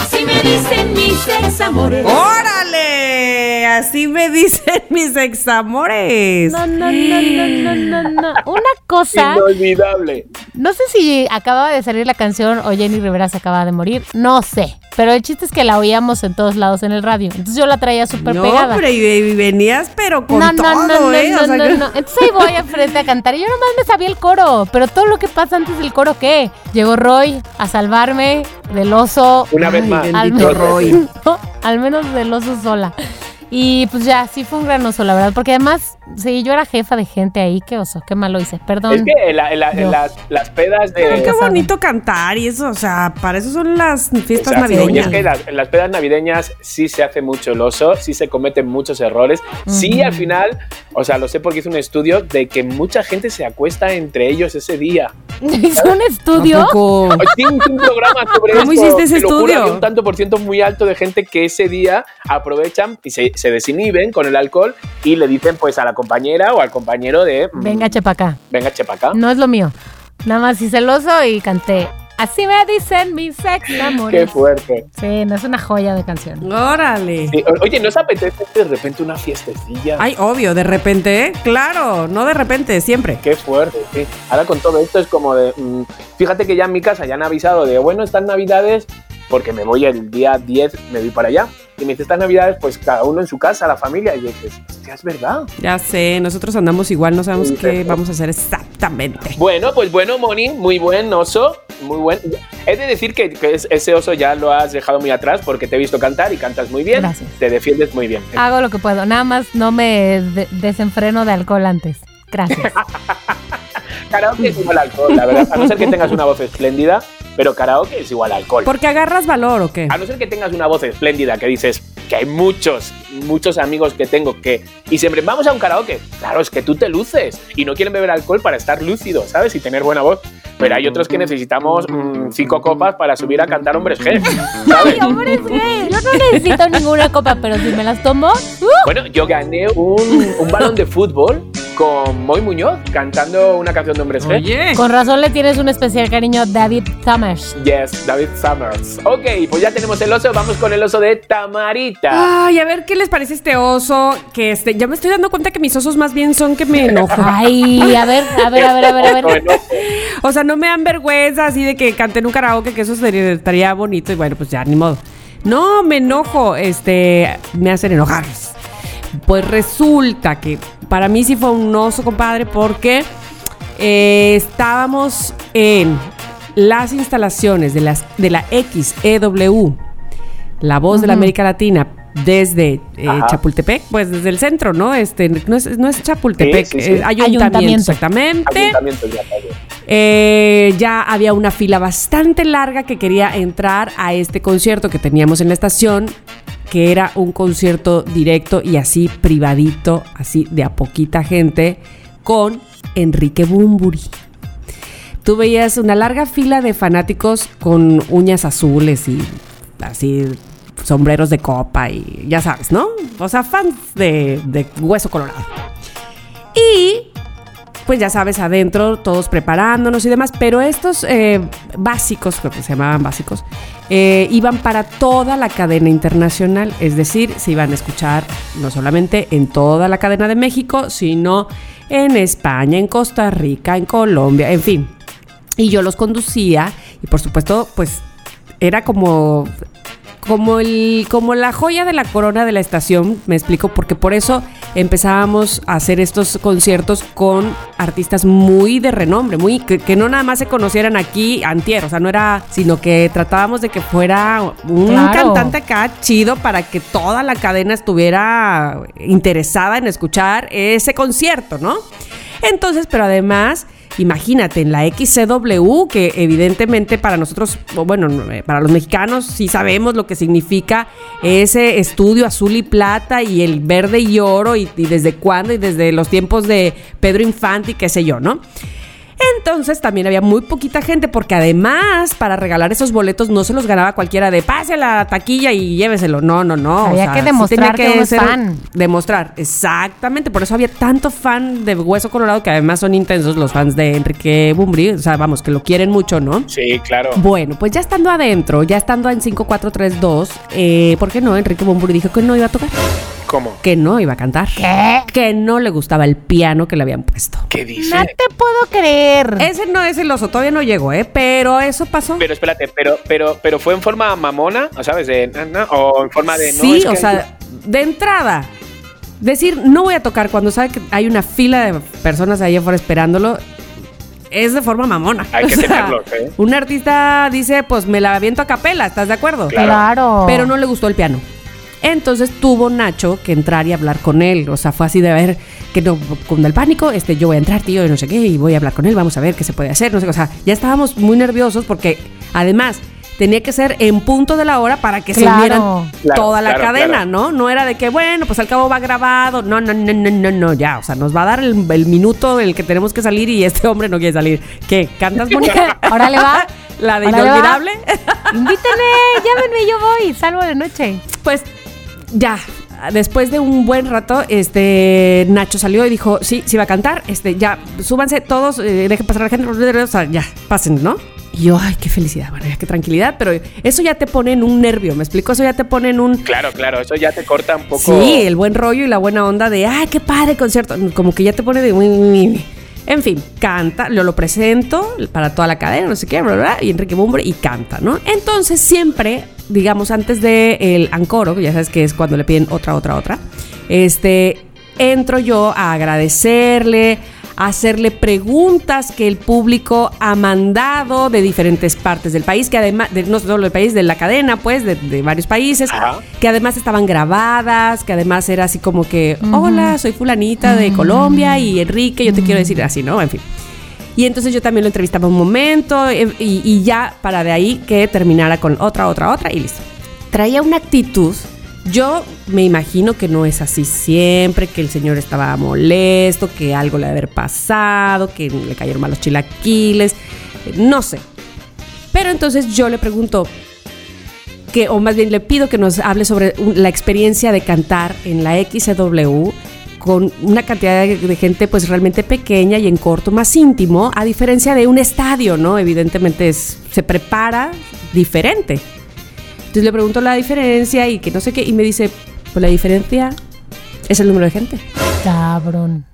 así me dicen mis ex amores. ¡Órale! Así me dicen mis examores. No, no, no, no, no, no, no. Una cosa... Inolvidable. No sé si acababa de salir la canción o Jenny Rivera se acaba de morir, no sé. Pero el chiste es que la oíamos en todos lados en el radio. Entonces yo la traía súper no, pegada. hombre, y, venías, pero con no, no, todo, no, no, ¿eh? no, O sea no, no. Entonces ahí voy enfrente a cantar. Y yo nomás me sabía el coro. Pero todo lo que pasa antes del coro, ¿qué? Llegó Roy a salvarme del oso. Una vez Ay, más. bendito Al menos, Roy. No, al menos del oso sola. Y pues ya, sí fue un gran oso, la verdad. Porque además, sí, yo era jefa de gente ahí. Qué oso, qué malo hice. Perdón. Es que en, la- en la- las, las pedas de. Pero qué bonito cantar y eso, o sea, para eso son las fiestas Exacto, y navideñas. es que las- en las pedas navideñas sí se hace mucho el oso, sí se cometen muchos errores. Sí, al final, o sea, lo sé porque hice un estudio de que mucha gente se acuesta entre ellos ese día. Hizo un estudio. ¿Cómo esto, hiciste ese estudio? había un tanto por ciento muy alto de gente que ese día aprovechan y se, se desinhiben con el alcohol y le dicen pues a la compañera o al compañero de mm, Venga, chepa acá. venga chepa acá. No es lo mío. Nada más hice el oso y canté. Así me dicen mis ex Qué amores. fuerte. Sí, no es una joya de canción. Órale. Sí, Oye, ¿no os apetece de repente una fiestecilla? Ay, obvio, de repente, ¿eh? Claro, no de repente, siempre. Qué fuerte, sí. Ahora con todo esto es como de. mm, fíjate que ya en mi casa ya han avisado de, bueno, estas navidades, porque me voy el día 10, me voy para allá. Y me dice, estas navidades, pues cada uno en su casa, la familia. Y dices, hostia, es verdad. Ya sé, nosotros andamos igual, no sabemos Sí, qué perfecto. vamos a hacer exactamente. Bueno, pues bueno, Moni, muy buen oso. Muy buen. He de decir que, que es- ese oso ya lo has dejado muy atrás porque te he visto cantar y cantas muy bien. Gracias. Te defiendes muy bien. Hago lo que puedo. Nada más no me de- desenfreno de alcohol antes. Gracias. Karaoke es igual alcohol, la verdad. A no ser que tengas una voz espléndida, pero karaoke es igual alcohol. ¿Porque agarras valor o qué? A no ser que tengas una voz espléndida que dices que hay muchos, muchos amigos que tengo que. Y siempre vamos a un karaoke. Claro, es que tú te luces y no quieren beber alcohol para estar lúcido, ¿sabes? Y tener buena voz. Pero hay otros que necesitamos mm, cinco copas para subir a cantar hombres G, ¿sabes? ¡Ay, hombres gay! Yo no necesito ninguna copa, pero si me las tomo, ¡uh! Bueno, yo gané un, un balón de fútbol con Moy Muñoz cantando una canción de hombres G. Oye. con razón le tienes un especial cariño a David Summers. Yes, David Summers. Ok, pues ya tenemos el oso. Vamos con el oso de Tamarita. Ay, a ver qué les parece este oso. Que este, ya me estoy dando cuenta que mis osos más bien son que me enojan. Ay, a ver, a ver, a ver, a ver, a ver. O sea, no me dan vergüenza así de que canten un karaoke, que eso sería- estaría bonito y bueno, pues ya, ni modo. No, me enojo, este, me hacen enojar. Pues resulta que para mí sí fue un oso, compadre, porque eh, estábamos en las instalaciones de, las, de la XEW, la voz de la América Latina, desde eh. Chapultepec, pues desde el centro, ¿no? Este, no es, no es Chapultepec, Sí, sí, sí. es ayuntamiento, Ayuntamiento. exactamente. ayuntamiento calle. Eh, ya había una fila bastante larga que quería entrar a este concierto que teníamos en la estación, que era un concierto directo y así privadito, así de a poquita gente, con Enrique Bumburi. Tú veías una larga fila de fanáticos con uñas azules y así sombreros de copa y ya sabes, ¿no? O sea, fans de, de Hueso Colorado. Y pues ya sabes, adentro todos preparándonos y demás, pero estos eh, básicos, que se llamaban básicos, eh, iban para toda la cadena internacional, es decir, se iban a escuchar no solamente en toda la cadena de México, sino en España, en Costa Rica, en Colombia, en fin. Y yo los conducía y por supuesto, pues era como como el como la joya de la corona de la estación, me explico, porque por eso empezábamos a hacer estos conciertos con artistas muy de renombre, muy que, que no nada más se conocieran aquí antier, o sea, no era, sino que tratábamos de que fuera un Claro. cantante acá chido para que toda la cadena estuviera interesada en escuchar ese concierto, ¿no? Entonces, pero además, imagínate, en la XCW, que evidentemente para nosotros, bueno, no, eh, para los mexicanos sí sabemos lo que significa ese estudio azul y plata y el verde y oro y, y desde cuándo y desde los tiempos de Pedro Infante y qué sé yo, ¿no? Entonces también había muy poquita gente porque además para regalar esos boletos no se los ganaba cualquiera de pase a la taquilla y lléveselo. No, no, no. Había que sí demostrar tenía que uno es fan. Demostrar, exactamente. Por eso había tanto fan de Hueso Colorado que además son intensos los fans de Enrique Bumbri. O sea, vamos, que lo quieren mucho, ¿no? Sí, claro. Bueno, pues ya estando adentro, ya estando en 5432, eh, ¿por qué no? Enrique Bumburi dijo que no iba a tocar, ¿Cómo? que no iba a cantar, ¿Qué? que no le gustaba el piano que le habían puesto. ¿Qué dice? No te puedo creer. Ese no es el oso, todavía no llegó, ¿eh? Pero eso pasó. Pero espérate, pero, pero, pero fue en forma mamona, ¿sabes? De, na, na, o en forma de no. sí, es o que- sea, de entrada, decir no voy a tocar cuando sabe que hay una fila de personas ahí afuera esperándolo. Es de forma mamona. Hay que O sea, tenerlos, ¿eh? Un artista dice, pues me la aviento a capela, ¿estás de acuerdo? Claro. Claro. Pero no le gustó el piano. Entonces tuvo Nacho que entrar y hablar con él. O sea, fue así de ver que no, con el pánico, este, yo voy a entrar, tío, y no sé qué, y voy a hablar con él, vamos a ver qué se puede hacer. No sé, qué. o sea, ya estábamos muy nerviosos porque además tenía que ser en punto de la hora para que se Claro. unieran Claro, toda la claro, cadena, claro. ¿no? No era de que, bueno, pues al cabo va grabado. No, no, no, no, no, no, ya. O sea, nos va a dar el, el minuto en el que tenemos que salir y este hombre no quiere salir. ¿Qué? ¿Cantas, Mónica? Órale, va. La de inolvidable. Invítenme, llámenme, yo voy. Salvo de noche. Pues ya, después de un buen rato, este Nacho salió y dijo, sí, sí va a cantar, este, ya, súbanse todos, eh, dejen pasar a la gente, o sea, ya, pasen, ¿no? Y yo, ay, qué felicidad, bueno, ya, qué tranquilidad, pero eso ya te pone en un nervio, ¿me explico? Eso ya te pone en un... Claro, claro, eso ya te corta un poco. Sí, el buen rollo y la buena onda de, ay, qué padre concierto, como que ya te pone de... En fin, canta, yo lo presento para toda la cadena, no sé qué, y Enrique Bumbre y canta, ¿no? Entonces siempre, digamos, antes del el ancoro, que ya sabes que es cuando le piden otra, otra, otra, este, entro yo a agradecerle, hacerle preguntas que el público ha mandado de diferentes partes del país, que además, de, no solo del país, de la cadena, pues, de, de varios países, Ajá. que además estaban grabadas, que además era así como que, hola, soy fulanita de Colombia y Enrique, yo te quiero decir así, ¿no? En fin. Y entonces yo también lo entrevistaba un momento eh, y, y ya para de ahí que terminara con otra, otra, otra y listo. Traía una actitud, yo me imagino que no es así siempre, que el señor estaba molesto, que algo le haber pasado, que le cayeron mal los chilaquiles, no sé. Pero entonces yo le pregunto, que, o más bien le pido que nos hable sobre la experiencia de cantar en la XW con una cantidad de, de gente pues realmente pequeña y en corto, más íntimo, a diferencia de un estadio, ¿no? Evidentemente es- se prepara diferente. Entonces le pregunto la diferencia y que no sé qué, y me dice, pues la diferencia es el número de gente. Cabrón.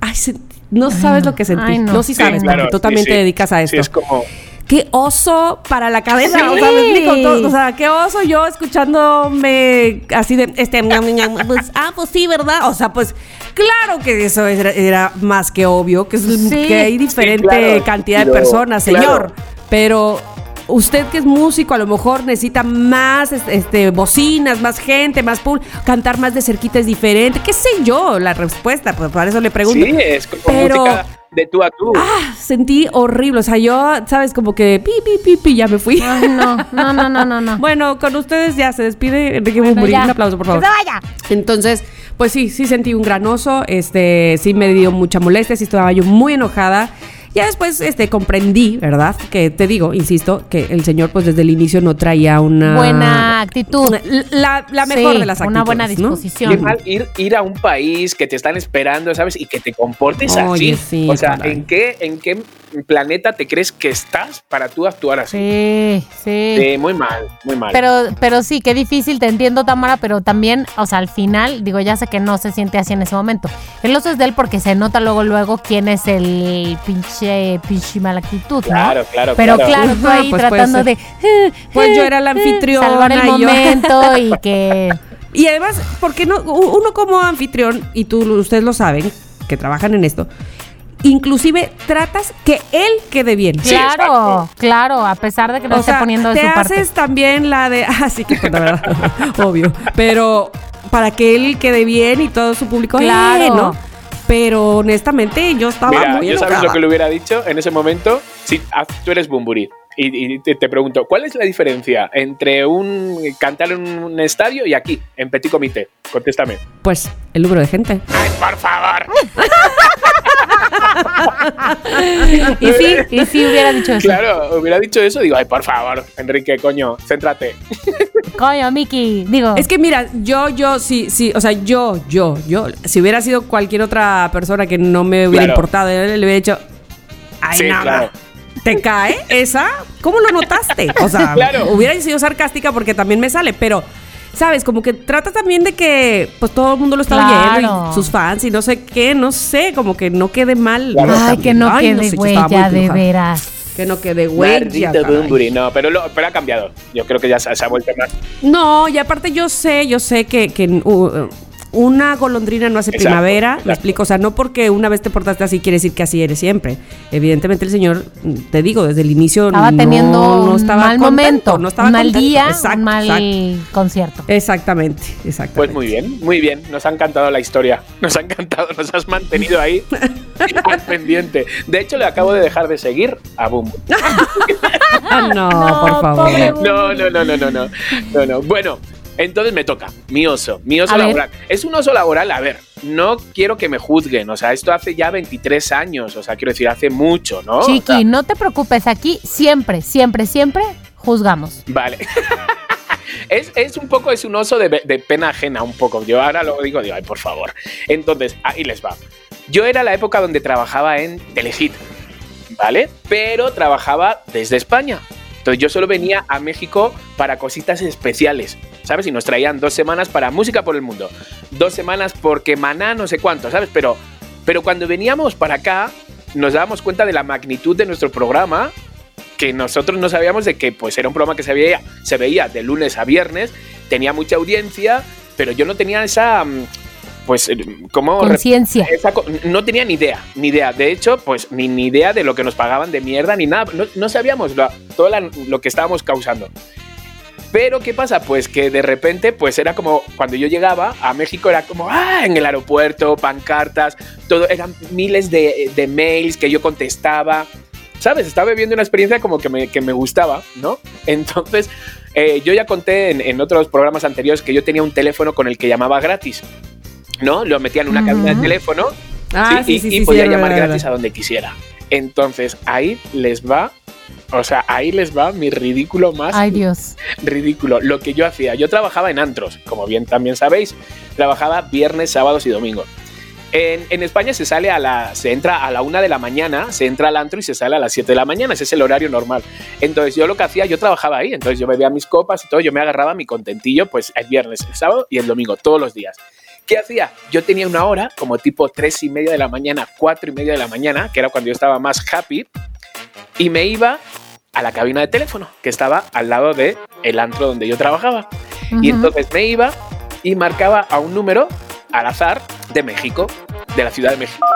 Ay, se- no sabes lo que sentí. Ay, no. no. sí Sí, sabes, claro, porque tú sí, también sí. te dedicas a Sí, esto. es como. qué oso para la cadena. Sí. O sea, me explico todo, O sea, qué oso yo escuchándome así de este. pues, ah, pues sí, ¿verdad? O sea, pues claro que eso era, era más que obvio, que, es, Sí. que hay diferente claro, cantidad de pero, personas, claro. señor. Pero. Usted que es músico a lo mejor necesita más este, este, bocinas, más gente, más pool, cantar más de cerquita es diferente, qué sé yo, la respuesta, pues para eso le pregunto. Sí, es como Pero- música de tú a tú. Ah, sentí horrible. O sea, yo, ¿sabes? Como que pi, pi, pi, pi, ya me fui. Ay, no, no, no, no, no, no. Bueno, con ustedes ya se despide Enrique Bueno. Un aplauso, por favor. ¡Que se vaya! Entonces, pues sí, sí sentí un gran oso. Este, sí me dio mucha molestia, sí estaba yo muy enojada. Ya después este, comprendí, ¿verdad? Que te digo, insisto, que el señor pues desde el inicio no traía una... Buena actitud. La, la mejor Sí, de las actitudes. Una buena ¿no? disposición. Qué mal ir, ir a un país que te están esperando, ¿sabes? Y que te comportes Oye, así. sí, o sea, caray. ¿en qué, ¿en qué planeta te crees que estás para tú actuar así? Sí, sí. Sí, muy mal, muy mal. Pero, pero sí, qué difícil, te entiendo, Tamara, pero también, o sea, al final, digo, ya sé que no se siente así en ese momento. El oso es de él porque se nota luego, luego quién es el pinche, pinche mala actitud, ¿no? Claro, claro, Pero claro. claro, tú ahí pues tratando de... Pues yo era la anfitriona Salvar el y yo- momento y que... Y además, porque no, uno como anfitrión, y tú, ustedes lo saben, que trabajan en esto, inclusive tratas que él quede bien. Claro, claro, a pesar de que no o esté sea, poniendo de te su parte. haces también la de, ah, sí que la verdad, obvio, pero para que él quede bien y todo su público, eh, Claro. ¿no? Pero honestamente yo estaba Mira, muy yo sabes enojada. lo que le hubiera dicho en ese momento. Si ah, tú eres Bumburi y, y te, te pregunto, ¿cuál es la diferencia entre un cantar en un estadio y aquí, en Petit Comité? Contéstame. Pues el número de gente. ¡Ay, por favor! Y sí, y sí hubiera dicho eso. Claro, hubiera dicho eso. Digo, ay, por favor, Enrique, coño, céntrate. Coño, Miki, digo... Es que mira, yo, yo, sí, sí, o sea, yo, yo, yo, si hubiera sido cualquier otra persona que no me hubiera Claro. importado, le hubiera dicho, ay, Sí, nada. claro. ¿Te cae esa? ¿Cómo lo notaste? O sea, Claro. hubiera sido sarcástica porque también me sale, pero, ¿sabes? Como que trata también de que pues todo el mundo lo está Claro. oyendo y sus fans y no sé qué, no sé, como que no quede mal. Ay, También. que no Ay, quede huella, de veras. Que no quede huella. No, pero, lo- pero ha cambiado. Yo creo que ya se, se ha vuelto más. No, y aparte yo sé, yo sé que, que, uh, una golondrina no hace Exacto, primavera, exacto. me explico, o sea, no porque una vez te portaste así quiere decir que así eres siempre. Evidentemente el señor, te digo, desde el inicio Estaba no, teniendo no un estaba mal contento, momento, no estaba un mal contento. día, Exacto, un mal exacto. concierto. Exactamente, exactamente. Pues muy bien, muy bien. Nos ha encantado la historia. Nos ha encantado, nos has mantenido ahí al pendiente. De hecho, le acabo de dejar de seguir a Boom. Ah, no, por favor. No, no, no, no, no, no. No, no. Bueno, entonces me toca. Mi oso. Mi oso A ver. laboral. Es un oso laboral, a ver. No quiero que me juzguen. O sea, esto hace ya 23 años. O sea, quiero decir, hace mucho, ¿no? O Chiqui, sea, no te preocupes, aquí siempre, siempre, siempre juzgamos. Vale. Es, es un poco, es un oso de, de pena ajena, un poco. Yo ahora lo digo, digo, ay, por favor. Entonces, ahí les va. Yo era la época donde trabajaba en Telehit, ¿vale? Pero trabajaba desde España. Entonces yo solo venía a México para cositas especiales, ¿sabes? Y nos traían dos semanas para música por el mundo. Dos semanas porque maná, no sé cuánto, ¿sabes? Pero, pero cuando veníamos para acá, nos dábamos cuenta de la magnitud de nuestro programa que nosotros no sabíamos de que pues era un programa que se veía, se veía de lunes a viernes, tenía mucha audiencia, pero yo no tenía esa mm, pues eh, como Conciencia. no tenía ni idea, ni idea. De hecho, pues ni, ni idea de lo que nos pagaban de mierda ni nada. No, no sabíamos lo, todo la- lo que estábamos causando. Pero ¿qué pasa? Pues que de repente, pues era como cuando yo llegaba a México, era como, ah, en el aeropuerto, pancartas, todo, eran miles de, de mails que yo contestaba. ¿Sabes? Estaba viviendo una experiencia como que me, que me gustaba, ¿no? Entonces, eh, yo ya conté en, en otros programas anteriores que yo tenía un teléfono con el que llamaba gratis, ¿no? Lo metía en una cabina de teléfono Ah, Sí, sí, y, sí, y podía llamar verdad, gratis a donde quisiera. Entonces, ahí les va, o sea, ahí les va mi ridículo más Ay, Dios. ridículo. Lo que yo hacía, yo trabajaba en antros, como bien también sabéis, trabajaba viernes, sábados y domingos. En, en España se sale a la, se entra a la una de la mañana, se entra al antro y se sale a las 7 de la mañana, ese es el horario normal. Entonces yo lo que hacía, yo trabajaba ahí, entonces yo bebía mis copas y todo, yo me agarraba mi contentillo pues el viernes, el sábado y el domingo, todos los días. ¿Qué hacía? Yo tenía una hora, como tipo tres y media de la mañana, cuatro y media de la mañana, que era cuando yo estaba más happy, y me iba a la cabina de teléfono, que estaba al lado de el antro donde yo trabajaba. Y entonces me iba y marcaba a un número al azar de México, de la Ciudad de México.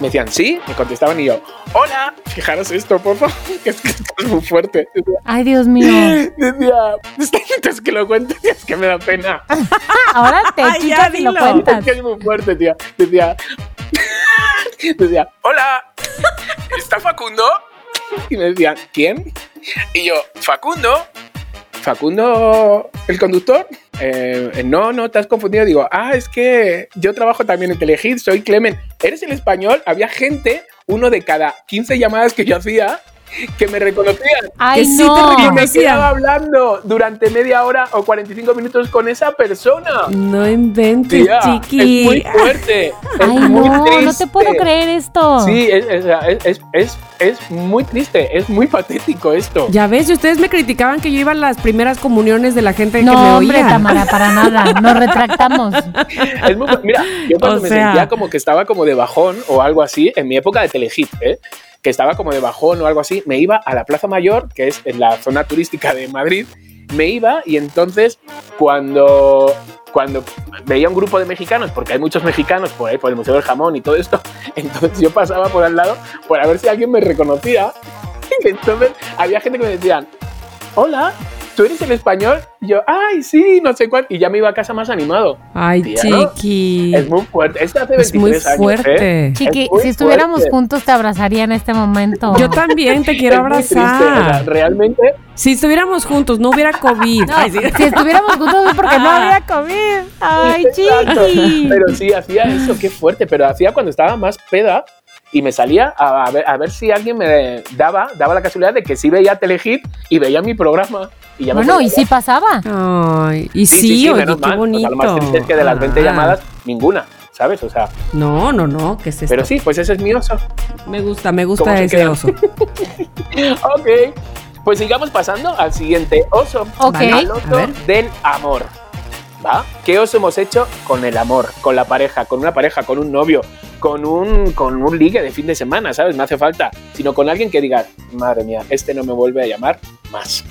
Me decían, sí, me contestaban y yo, hola, fijaros esto, por favor, que es que esto es muy fuerte. Decía, Ay, Dios mío. decía, es que lo cuento, es que me da pena. Ahora te Ay, ya, chichas y lo cuentas. Es que es muy fuerte, tía. Decía, decía, hola, ¿está Facundo? Y me decían, ¿quién? Y yo, Facundo. Facundo, el conductor. Eh, eh, no, no, te has confundido. Digo, ah, es que yo trabajo también en Telehit, soy Clemen. ¿Eres el español? Había gente, uno de cada 15 llamadas que yo hacía, que me reconocían. Ay, Que sí te no. Y me quedaba hablando durante media hora o 45 minutos con esa persona. No inventes, Tía, chiqui. es muy fuerte. es Ay, muy no, no te puedo creer esto. Sí, es, es, es, es, es muy triste, es muy patético esto. Ya ves, y ustedes me criticaban que yo iba a las primeras comuniones de la gente que me No, hombre, oía. Tamara, para nada. Nos retractamos. Es muy- mira, yo cuando O me sea- sentía como que estaba como de bajón o algo así, en mi época de Telehit, ¿eh? Que estaba como de bajón o algo así, me iba a la Plaza Mayor, que es en la zona turística de Madrid, me iba y entonces cuando, cuando veía un grupo de mexicanos, porque hay muchos mexicanos por el Museo del Jamón y todo esto, entonces yo pasaba por al lado por a ver si alguien me reconocía. Entonces había gente que me decían, hola, ¿tú eres el español? Y yo, ay, sí, no sé cuál. Y ya me iba a casa más animado. Ay, Tía, ¿no? chiqui. Es muy fuerte. Esto hace Es 23 muy años, ¿eh? fuerte. Chiqui, Es muy si estuviéramos fuerte. juntos te abrazaría en este momento. Yo también te quiero Es muy triste, o sea, abrazar. realmente, Si estuviéramos juntos, no hubiera COVID. No, Ay, sí. si estuviéramos juntos es porque no había COVID. Ay, Exacto. chiqui. Pero sí, hacía eso, qué fuerte. Pero hacía cuando estaba más peda y me salía a, a ver, a ver si alguien me daba, daba la casualidad de que sí veía Telehit y veía mi programa. Y ya me Bueno, y sí pasaba. Ay, y sí, Sí, sí, sí, oye, menos qué mal. O sea, bonito. lo más triste es que de las 20 Ah. llamadas, ninguna, ¿sabes? O sea, No, no, no, ¿qué es esto? pero sí, pues ese es mi oso. Me gusta, me ¿Cómo gusta se ese oso. Ok, pues sigamos pasando al siguiente oso. Ok. Al oso del amor. ¿Va? ¿Qué oso hemos hecho con el amor? Con la pareja, con una pareja, con un novio, con un, con un ligue de fin de semana, ¿sabes? No hace falta. Sino con alguien que diga, madre mía, este no me vuelve a llamar más.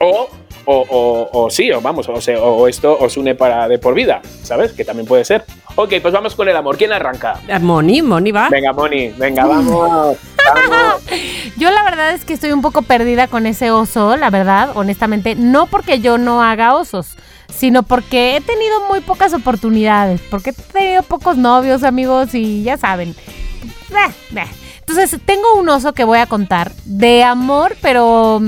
O, o, o- o sí, o vamos, o, se- o esto os une para de por vida, ¿sabes? Que también puede ser. Ok, pues vamos con el amor. ¿Quién arranca? Moni, Moni va. Venga, Moni, venga, vamos. vamos. Yo la verdad es que estoy un poco perdida con ese oso, la verdad, honestamente. No porque yo no haga osos, sino porque he tenido muy pocas oportunidades, porque he tenido pocos novios, amigos, y ya saben. Entonces, tengo un oso que voy a contar de amor, pero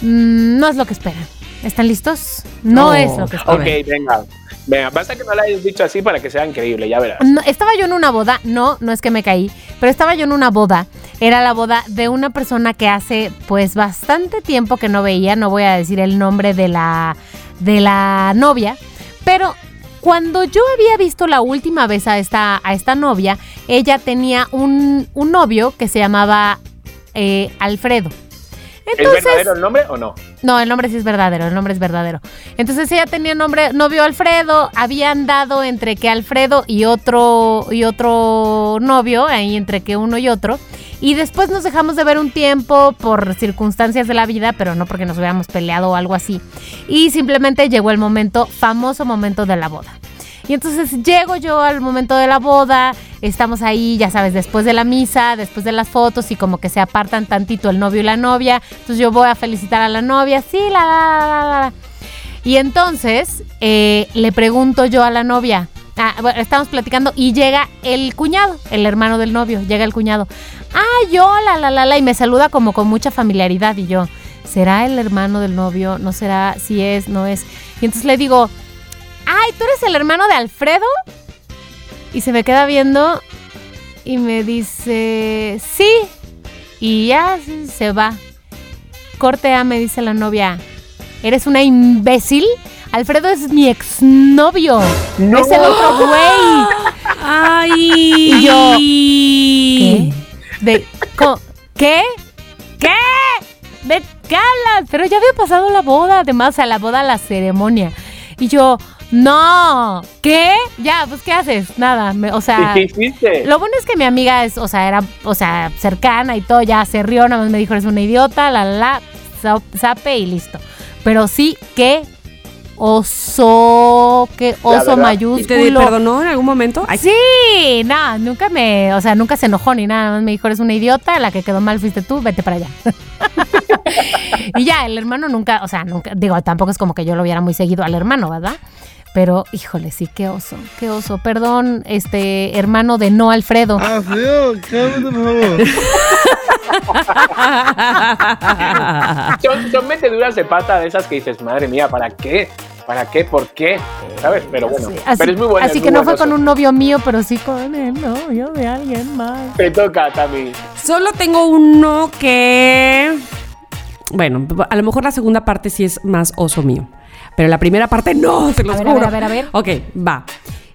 mm, no es lo que esperan. ¿Están listos? No Oh, es lo que esperan. Ok, venga. Venga, basta que no lo hayas dicho así para que sea increíble, ya verás. No, estaba yo en una boda, no, no es que me caí, pero estaba yo en una boda. Era la boda de una persona que hace pues bastante tiempo que no veía, no voy a decir el nombre de la, de la novia, pero cuando yo había visto la última vez a esta, a esta novia, ella tenía un, un novio que se llamaba eh, Alfredo. ¿Es verdadero el nombre o no? No, el nombre sí es verdadero, el nombre es verdadero. Entonces ella tenía nombre, novio Alfredo, habían dado entre que Alfredo y otro y otro novio, ahí entre que uno y otro. Y después nos dejamos de ver un tiempo por circunstancias de la vida, pero no porque nos hubiéramos peleado o algo así. Y simplemente llegó el momento, famoso momento de la boda. Y entonces llego yo al momento de la boda, estamos ahí, ya sabes, después de la misa, después de las fotos y como que se apartan tantito el novio y la novia. Entonces yo voy a felicitar a la novia, sí, la, la, la, la. Y entonces eh, le pregunto yo a la novia, ah, bueno, estamos platicando y llega el cuñado, el hermano del novio, llega el cuñado. Ah, yo, la, la, la, la, y me saluda como con mucha familiaridad y yo, ¿será el hermano del novio? ¿No será? Si es, no es. Y entonces le digo, ay, ¿tú eres el hermano de Alfredo? Y se me queda viendo y me dice, sí. Y ya se va. Corte A, me dice la novia, ¿eres una imbécil? Alfredo es mi exnovio. ¡No! Es el otro güey. Ay. Y yo, ¿Qué? De, co- ¿Qué? ¿Qué? ¿De qué hablas? Pero ya había pasado la boda, además, a la boda, la ceremonia. Y yo, no, ¿qué? Ya, pues, ¿qué haces? Nada, me- o sea... ¿Qué hiciste? Lo bueno es que mi amiga es, o sea, era, o sea, cercana y todo, ya se rió, nada más me dijo, eres una idiota, la, la, la, zape y listo. Pero sí, qué oso, qué oso mayúsculo. ¿Y te perdonó en algún momento? Ay, Sí, no, nunca me, o sea, nunca se enojó ni nada, nada más me dijo, eres una idiota, la que quedó mal fuiste tú, vete para allá. y ya, el hermano nunca, o sea, nunca, digo, tampoco es como que yo lo viera muy seguido al hermano, ¿verdad? Pero, híjole, sí, qué oso, qué oso. Perdón, este hermano de no Alfredo. Ah, feo, cálmate, por favor. Son, son meteduras de pata de esas que dices, madre mía, ¿para qué? ¿Para qué? ¿Por qué? ¿Sabes? Pero bueno, Sí, así, pero es muy bueno. así es que no fue con un novio mío, pero sí con el novio de alguien más. Te toca, Tami. Solo tengo uno que. Bueno, a lo mejor la segunda parte sí es más oso mío. Pero la primera parte no, se los A ver, a ver, a ver, a ver. Ok, va.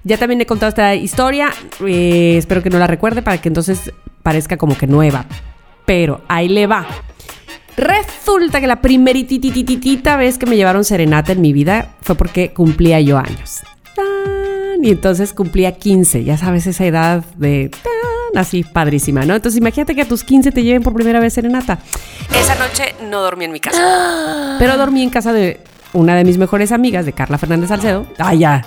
Ya también he contado esta historia. eh, espero que no la recuerde para que entonces parezca como que nueva. Pero ahí le va. Resulta que la primerititititita vez que me llevaron serenata en mi vida fue porque cumplía yo años. Tan, Y entonces cumplía 15, ya sabes, esa edad de tan, así padrísima, ¿no? Entonces imagínate que a tus 15 te lleven por primera vez serenata. Esa noche no dormí en mi casa, pero dormí en casa de una de mis mejores amigas, de Carla Fernández Salcedo. Ah, ya.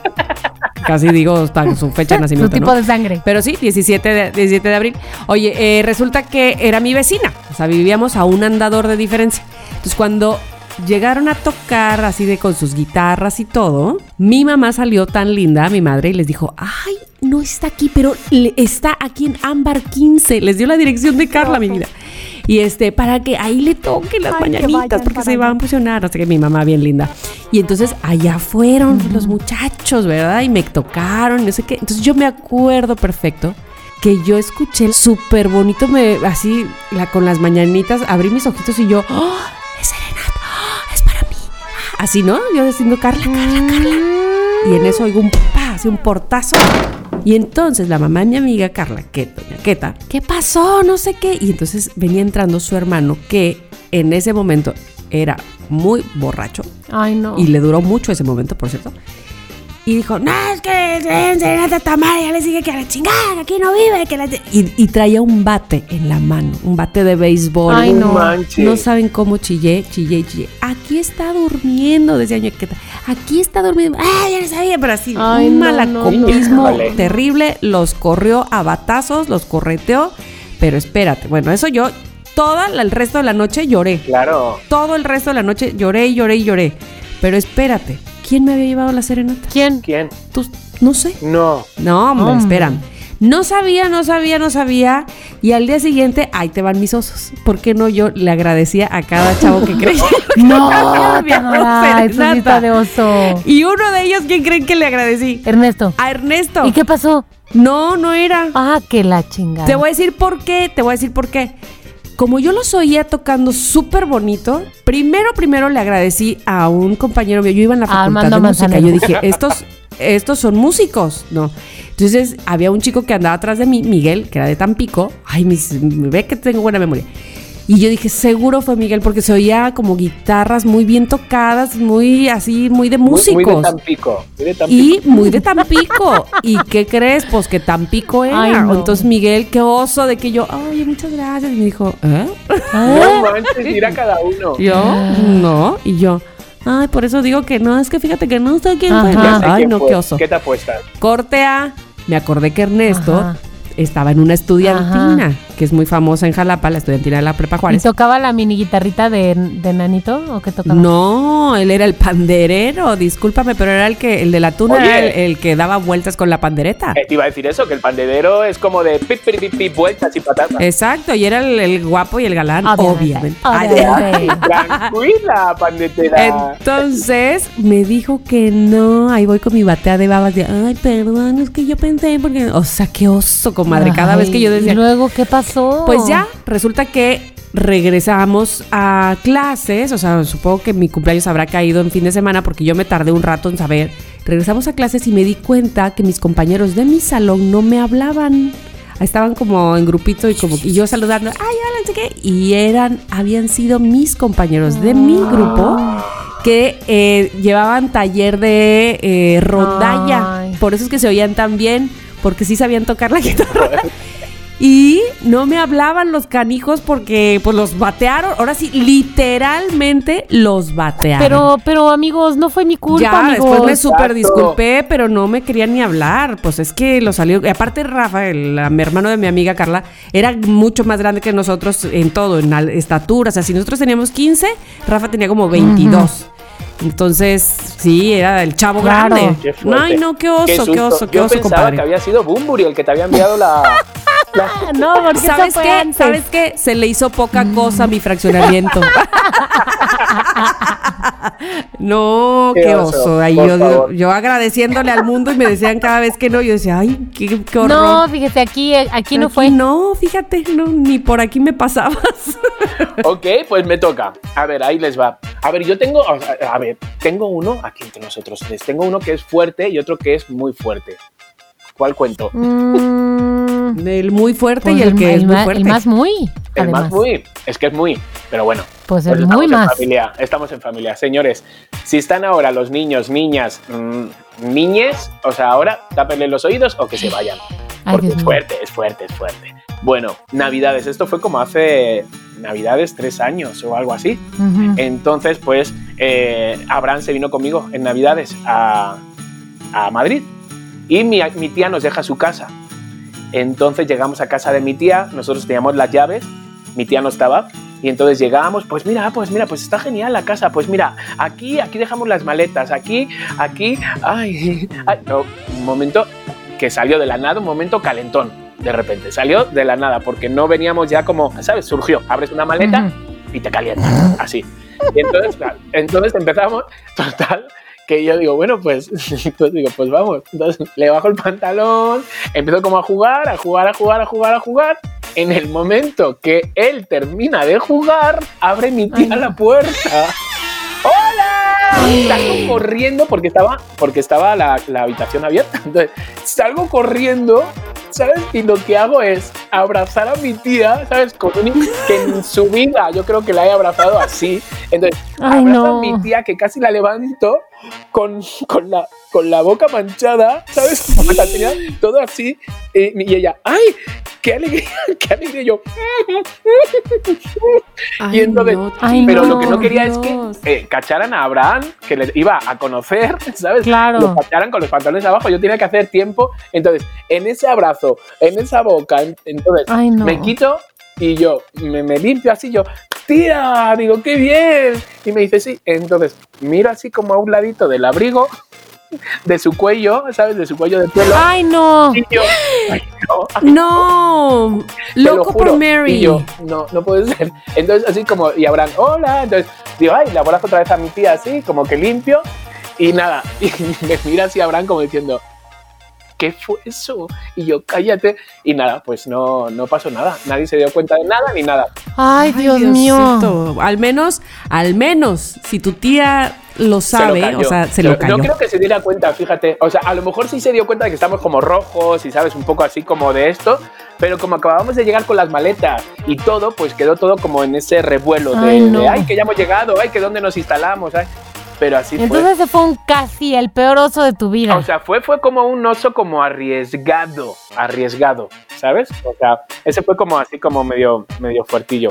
Casi digo hasta su fecha de Su nacimiento. tipo ¿no? de sangre. Pero sí, 17 de, 17 de abril. Oye, eh, resulta que era mi vecina. O sea, vivíamos a un andador de diferencia. Entonces, cuando llegaron a tocar así de con sus guitarras y todo, mi mamá salió tan linda, mi madre, y les dijo, ay, no está aquí, pero está aquí en Ámbar 15. Les dio la dirección de Carla, mi vida. Y este, para que ahí le toquen las Ay, que mañanitas, porque se iban a. No sé qué, mi mamá bien linda. Y entonces allá fueron los muchachos, ¿verdad? Y me tocaron, no sé qué. Entonces yo me acuerdo perfecto que yo escuché súper bonito, me, así, la, con las mañanitas, abrí mis ojitos y yo, ¡Oh, es serenata, ¡Oh, es para mí. Así, ¿no? Yo diciendo, Carla, Carla, Carla. Y en eso oigo un pa, así un portazo. Y entonces la mamá de mi amiga Carla, que doña Queta, ¿qué pasó? No sé qué. Y entonces venía entrando su hermano, que en ese momento era muy borracho Ay, no. y le duró mucho ese momento, por cierto. Y dijo, no, es que ven, Serenata Tamara, ya les dije que a la chingada, que aquí no vive, que la... Y, y traía un bate en la mano, un bate de béisbol. Ay, no. manches. No saben cómo chillé, chillé, chillé. Aquí está durmiendo, decía ñequeta. Aquí está durmiendo. ¡Ay, ya lo sabía! Pero así, Ay, un no, malacopismo no, no. terrible. Los corrió a batazos, los correteó. Pero espérate, bueno, eso yo, toda la- el resto de la noche lloré. Claro. Todo el resto de la noche lloré y lloré y lloré. Pero espérate, ¿quién me había llevado la serenata? ¿Quién? ¿Quién? Tú, no sé. No. No, hombre, Hombre. espérame. No sabía, no sabía, no sabía. Y al día siguiente, ahí te van mis osos. ¿Por qué no yo le agradecía a cada chavo que creía? No, está de oso. y uno de ellos, ¿quién creen que le agradecí? Ernesto. A Ernesto. ¿Y qué pasó? No, no era. Ah, que la chingada. Te voy a decir por qué, te voy a decir por qué. Como yo los oía tocando súper bonito, primero, primero le agradecí a un compañero mío. Yo iba en la facultad Armando de música. Manzanero. Yo dije, estos, estos son músicos, ¿no? Entonces había un chico que andaba atrás de mí, Miguel, que era de Tampico. Ay, mis- ve que tengo buena memoria. Y yo dije, seguro fue Miguel, porque se oía como guitarras muy bien tocadas, muy así, muy de Muy- músicos. Muy, de Tampico. Muy de Tampico. Y muy de Tampico. ¿Y qué crees? Pues que Tampico era. Ay, no. Entonces Miguel, qué oso de que yo, ay, muchas gracias. Y me dijo, ¿eh? Ah, No manches, mira cada uno. Yo, no. Y yo, ay, por eso digo que no, es que fíjate que no sé quién fue. Ay, quién no, fue. qué oso. ¿Qué te apuestas? Corte A. Me acordé que Ernesto Ajá. estaba en una estudiantina, que es muy famosa en Jalapa, la estudiantina de la Prepa ¿Y Juárez. tocaba la mini guitarrita de, de Nanito o qué tocaba? No, él era el panderero, discúlpame, pero era el que, el de la tuna Oye. era el, el que daba vueltas con la pandereta. Eh, te iba a decir eso, que el pandedero es como de pip, pip, pip, pip, vueltas y patatas. Exacto, y era el, el guapo y el galán, obviamente. Ay, obviamente. Tranquila, pandetera. Entonces me dijo que no, ahí voy con mi batea de babas de, ay, perdón, es que yo pensé porque, o sea, qué oso, comadre, cada Ay, vez que yo decía, ¿Y luego qué pasó? pues ya, resulta que regresamos a clases, o sea, supongo que mi cumpleaños habrá caído en fin de semana porque yo me tardé un rato en saber. Regresamos a clases y me di cuenta que mis compañeros de mi salón no me hablaban. Estaban como en grupito y como y yo saludando, ay, hola, no sé qué, y eran, habían sido mis compañeros de mi grupo que eh, llevaban taller de eh, rondalla. Ay. Por eso es que se oían tan bien, porque sí sabían tocar la guitarra. Y no me hablaban los canijos porque pues los batearon. Ahora sí, literalmente los batearon. Pero, pero amigos, no fue mi culpa, ya, amigos. después me súper disculpé, pero no me querían ni hablar. Pues es que lo salió. y Aparte, Rafa, el, mi hermano de mi amiga Carla, era mucho más grande que nosotros en todo, en estatura. O sea, si nosotros teníamos 15, Rafa tenía como 22. Entonces, sí, era el chavo Claro. grande. Qué. Ay, no, qué oso, qué, susto. oso, qué Yo oso, pensaba compadre. que había sido Bumburi el que te había enviado la... la- No, porque ¿Sabes qué? antes. ¿Sabes qué? Se le hizo poca cosa a mi fraccionamiento. no, Qué qué oso, oso. Ahí yo, yo agradeciéndole al mundo y me decían cada vez que no. Yo decía, ay, qué, qué horror. No, fíjate, aquí, eh, aquí no Aquí fue. No, fíjate, no, ni por aquí me pasabas. ok, pues me toca. A ver, ahí les va. A ver, yo tengo... A ver, tengo uno aquí entre nosotros tres. Tengo uno que es fuerte y otro que es muy fuerte. ¿Cuál cuento? Mm, el muy fuerte pues y el que es muy fuerte. El más muy, El además. más muy. Es que es muy. Pero bueno. Pues Pues el estamos muy en más. familia, estamos en familia. Señores, si están ahora los niños, niñas, mm, niñes, o sea, ahora tápenle los oídos o que se vayan. Ay, Porque Dios es mío. fuerte, es fuerte, es fuerte. Bueno, Navidades, esto fue como hace Navidades tres años o algo así. Ujú. Entonces, pues, eh, Abraham se vino conmigo en Navidades a, a Madrid y mi, mi tía nos deja su casa. Entonces llegamos a casa de mi tía, nosotros teníamos las llaves, mi tía no estaba, y entonces llegábamos, pues mira, pues mira, pues está genial la casa, pues mira, aquí, aquí dejamos las maletas, aquí, aquí, ay, ay, no, un momento que salió de la nada, un momento calentón, de repente, salió de la nada, porque no veníamos ya como, ¿sabes? Surgió, abres una maleta y te calienta, así. Y entonces, claro, entonces empezamos, total, que yo digo, bueno, pues, pues digo, pues vamos. Entonces le bajo el pantalón, empiezo como a jugar, a jugar, a jugar, a jugar, a jugar. En el momento que él termina de jugar, abre mi tía la puerta. Salgo corriendo porque estaba, porque estaba la, la habitación abierta. Entonces, salgo corriendo, ¿sabes? Y lo que hago es abrazar a mi tía, ¿sabes? Con un, que en su vida yo creo que la he abrazado así. Entonces, Ay, abrazo no. a mi tía que casi la levanto con, con, la, con la boca manchada, ¿sabes? Como la tenía todo así. Y, y ella, ¡ay! ¡Qué alegría! ¡Qué alegría! Yo, y entonces, no, Ay, pero no, lo que no quería es Dios. que eh, cacharan a Abraham, que le iba a conocer, ¿sabes? Claro. Lo cacharan con los pantalones abajo. Yo tenía que hacer tiempo. Entonces, en ese abrazo, en esa boca, en- entonces, Ay, no. me quito y yo me, me limpio así. Yo, tía, digo, qué bien. Y me dice, sí. Entonces, miro así como a un ladito del abrigo, de su cuello, ¿sabes? De su cuello de pelo. Ay, no. Y yo, ay, no, ay, No, loco juro. por Mary. Y yo, no, no puede ser. Entonces, así como, y Abraham, hola. Entonces, digo, ay, le abrazo otra vez a mi tía así, como que limpio. Y nada, y me mira así Abraham como diciendo, ¿qué fue eso? Y yo, cállate. Y nada, pues no, no pasó nada. Nadie se dio cuenta de nada ni nada. Ay, Ay, Dios mío. Diosito. Al menos, al menos, si tu tía lo Se lo sabe, o sea, se Yo lo cayó. No creo que se diera cuenta, fíjate. O sea, a lo mejor sí se dio cuenta de que estamos como rojos y sabes, un poco así como de esto. Pero como acabamos de llegar con las maletas y todo, pues quedó todo como en ese revuelo de, Ay, no. de, ay, que ya hemos llegado, ay, que dónde nos instalamos, ay. Pero así Entonces ese fue un casi el peor oso de tu fue. vida. O sea, fue, fue como un oso como arriesgado, arriesgado, ¿sabes? O sea, ese fue como así como medio, medio fuertillo.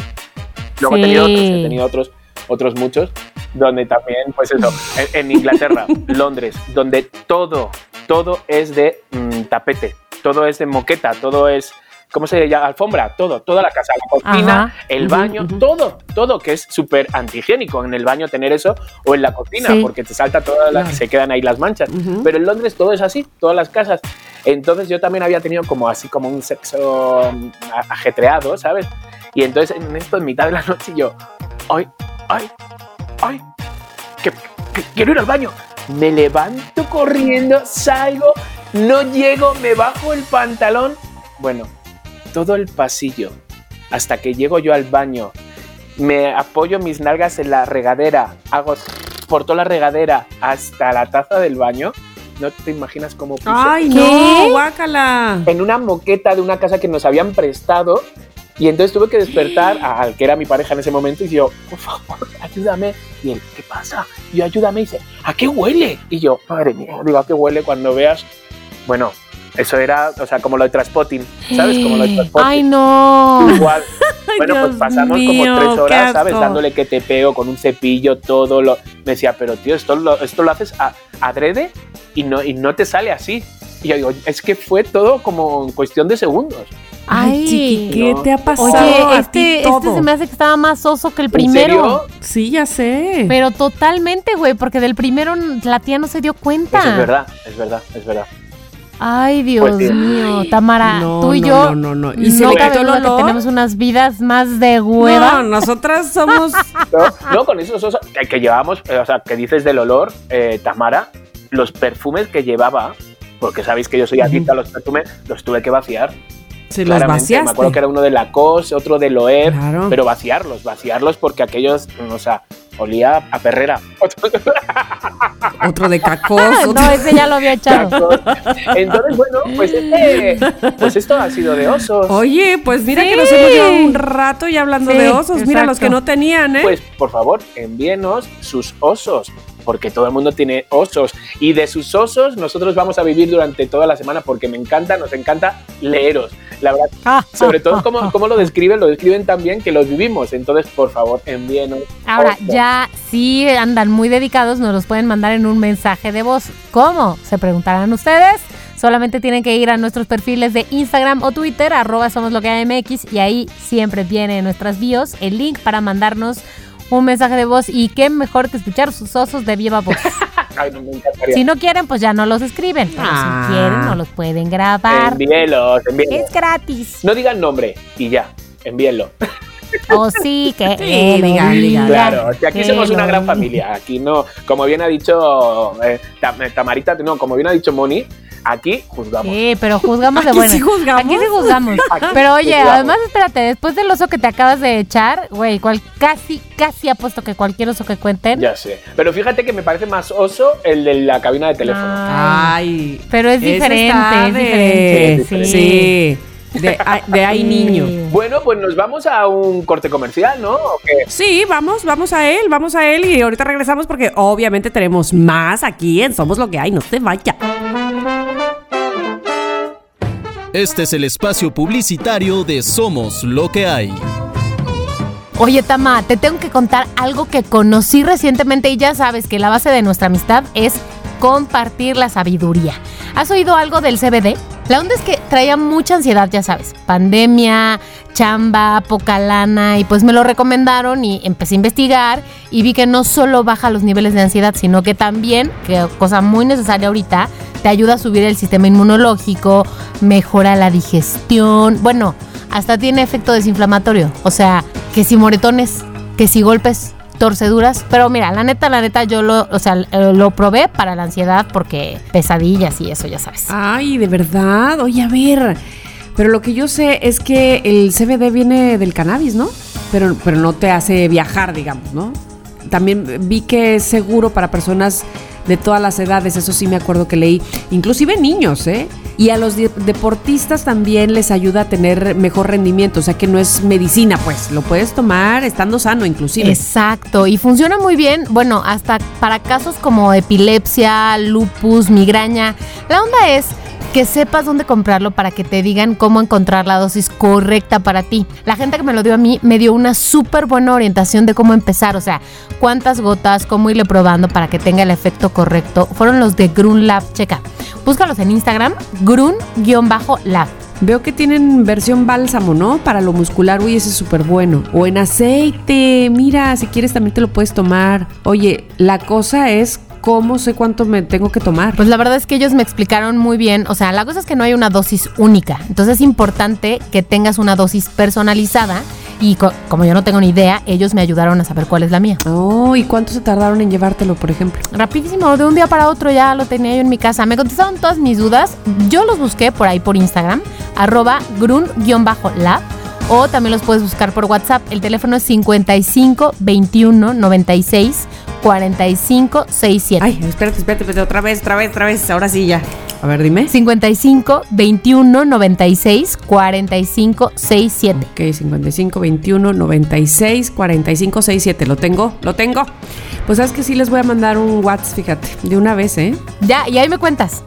Luego he tenido otros, Sí. he tenido otros, otros muchos, donde también, pues eso, en, en Inglaterra, Londres, donde todo, todo es de mm, tapete, todo es de moqueta, todo es, ¿cómo se llama? Alfombra, todo, toda la casa, la cocina, Ajá. el baño, ujú. todo, todo, que es súper antihigiénico en el baño tener eso, o en la cocina, Sí. porque te salta toda la, Claro. se quedan ahí las manchas. Ujú. Pero en Londres todo es así, todas las casas. Entonces yo también había tenido como así como un sexo mm, ajetreado, ¿sabes? Y entonces en esto, en mitad de la noche, yo, ay, ay, ay, que, que quiero ir al baño. Me levanto corriendo, salgo, no llego, me bajo el pantalón. Bueno, todo el pasillo, hasta que llego yo al baño, me apoyo mis nalgas en la regadera, hago por toda la regadera hasta la taza del baño. No te imaginas cómo puse Ay, ¿Qué? no, guácala. en una moqueta de una casa que nos habían prestado. Y entonces tuve que despertar a- al que era mi pareja en ese momento y yo, por favor, ayúdame. Y él, ¿qué pasa? Y yo, ayúdame. Y dice, ¿a qué huele? Y yo, madre mía, digo, ¿a qué huele cuando veas? Bueno, eso era, o sea, como lo de Transpotting, ¿sabes? Como lo de Transpotting. Ay, no. Igual. Bueno, Dios pues pasamos mío, como tres horas, ¿sabes? Dándole que te pego con un cepillo, todo lo. Me decía, pero tío, esto lo, esto lo haces a, adrede y no, y no te sale así. Y yo digo, es que fue todo como en cuestión de segundos. Ay, chiqui, ¿qué no. te ha pasado Oye, a este, ti este se me hace que estaba más oso que el ¿En primero. serio? Sí, ya sé. Pero totalmente, güey, porque del primero la tía no se dio cuenta. Eso es verdad, es verdad, es verdad. Ay, Dios Pues mío, Tamara, No, tú y no, yo no, no, no. ¿Y se le cabe quitó el duda que olor? tenemos unas vidas más de no, hueva. nosotras somos... No, no, con esos osos que, que llevábamos, eh, o sea, que dices del olor, eh, Tamara, los perfumes que llevaba, porque sabéis que yo soy adicta a los perfumes, los tuve que vaciar. Se los vaciaste. Me acuerdo que era uno de Lacoste, otro de Loer, Claro. pero vaciarlos, vaciarlos porque aquellos, mm, o sea, olía a perrera. Otro de cacos. Ah, no, ese ya lo había echado. Entonces, bueno, pues, este, pues esto ha sido de osos. Oye, pues mira Sí. que nos hemos llevado un rato y hablando Sí, de osos. Mira los que no tenían, ¿eh? Pues por favor, envíenos sus osos, porque todo el mundo tiene osos. Y de sus osos nosotros vamos a vivir durante toda la semana, porque me encanta, nos encanta leeros. La verdad, Ah, sobre todo cómo, cómo lo describen, lo describen tan bien que los vivimos. Entonces, por favor, envíenos. Ahora, osos. ya si andan muy dedicados, nos los pueden mandar en un mensaje de voz. ¿Cómo? Se preguntarán ustedes. Solamente tienen que ir a nuestros perfiles de Instagram o Twitter, arroba somos lo que hay MX, y ahí siempre viene en nuestras bios el link para mandarnos un mensaje de voz. Y qué mejor que escuchar sus osos de viva voz. Ay, no, me encantaría. si no quieren, pues ya no los escriben. Pero Ah. si quieren, no los pueden grabar. Envíelos, envíelos. Es gratis. No digan nombre y ya, envíenlo. O sí, que. Sí, digan, digan. Claro, que aquí que somos una gran familia. Aquí no, como bien ha dicho eh, Tam- Tamarita, no, como bien ha dicho Moni, aquí juzgamos. Sí, pero juzgamos de Aquí buena. sí juzgamos. Aquí sí juzgamos. Aquí Pero oye, juzgamos. además espérate, después del oso que te acabas de echar, güey, cual, casi, casi apuesto que cualquier oso que cuenten. Ya sé. Pero fíjate que me parece más oso el de la cabina de teléfono. Ay. Pero es diferente, es diferente. Sí. De, ay niño. Bueno, pues nos vamos a un corte comercial, ¿no? ¿O qué? Sí, vamos, vamos a él, vamos a él y ahorita regresamos porque obviamente tenemos más aquí en Somos lo que hay, no se vaya. Este es el espacio publicitario de Somos lo que hay. Oye, Tama, te tengo que contar algo que conocí recientemente y ya sabes que la base de nuestra amistad es compartir la sabiduría. ¿Has oído algo del CBD? La onda es que traía mucha ansiedad, ya sabes. Pandemia, chamba, poca lana y pues me lo recomendaron y empecé a investigar y vi que no solo baja los niveles de ansiedad, sino que también, que cosa muy necesaria ahorita, te ayuda a subir el sistema inmunológico, mejora la digestión, bueno, hasta tiene efecto desinflamatorio. O sea, que si moretones, que si golpes, torceduras. Pero mira, la neta, la neta, yo lo, o sea, eh, lo probé para la ansiedad porque pesadillas y eso, ya sabes. Ay, de verdad, oye, a ver. Pero lo que yo sé es que el CBD viene del cannabis, ¿no? Pero, pero no te hace viajar, digamos, ¿no? También vi que es seguro para personas de todas las edades, eso sí me acuerdo que leí, inclusive niños, ¿eh? Y a los de- deportistas también les ayuda a tener mejor rendimiento, o sea que no es medicina, pues, lo puedes tomar estando sano inclusive. Exacto, y funciona muy bien, bueno, hasta para casos como epilepsia, lupus, migraña. La onda es que sepas dónde comprarlo para que te digan cómo encontrar la dosis correcta para ti. La gente que me lo dio a mí me dio una súper buena orientación de cómo empezar, o sea, cuántas gotas, cómo irle probando para que tenga el efecto correcto. Fueron los de Grun Lab, checa. Búscalos en Instagram, grun-lab. Veo que tienen versión bálsamo, ¿no? Para lo muscular, uy, ese es súper bueno. O en aceite, mira, si quieres también te lo puedes tomar. Oye, la cosa es cómo sé cuánto me tengo que tomar. Pues la verdad es que ellos me explicaron muy bien, o sea, la cosa es que no hay una dosis única, entonces es importante que tengas una dosis personalizada y co- como yo no tengo ni idea, ellos me ayudaron a saber cuál es la mía. Oh, ¿y cuánto se tardaron en llevártelo, por ejemplo? Rapidísimo, de un día para otro ya lo tenía yo en mi casa. Me contestaron todas mis dudas, yo los busqué por ahí por Instagram, arroba grun-lab. O también los puedes buscar por WhatsApp. El teléfono es 55 21 96 45 67. Ay, espérate, espérate, espérate, otra vez, otra vez, otra vez. Ahora sí ya. A ver, dime. 55 21 96 45 67. Ok, 55 21 96 45 67. ¿Lo tengo? ¿Lo tengo? Pues sabes que sí les voy a mandar un WhatsApp, fíjate, de una vez, ¿eh? Ya, y ahí me cuentas.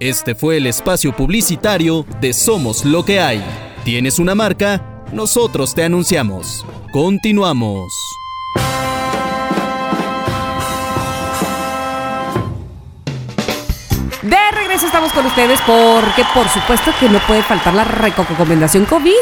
Este fue el espacio publicitario de Somos lo que hay. ¿Tienes una marca? Nosotros te anunciamos. Continuamos. De regreso estamos con ustedes porque por supuesto que no puede faltar la recomendación COVID.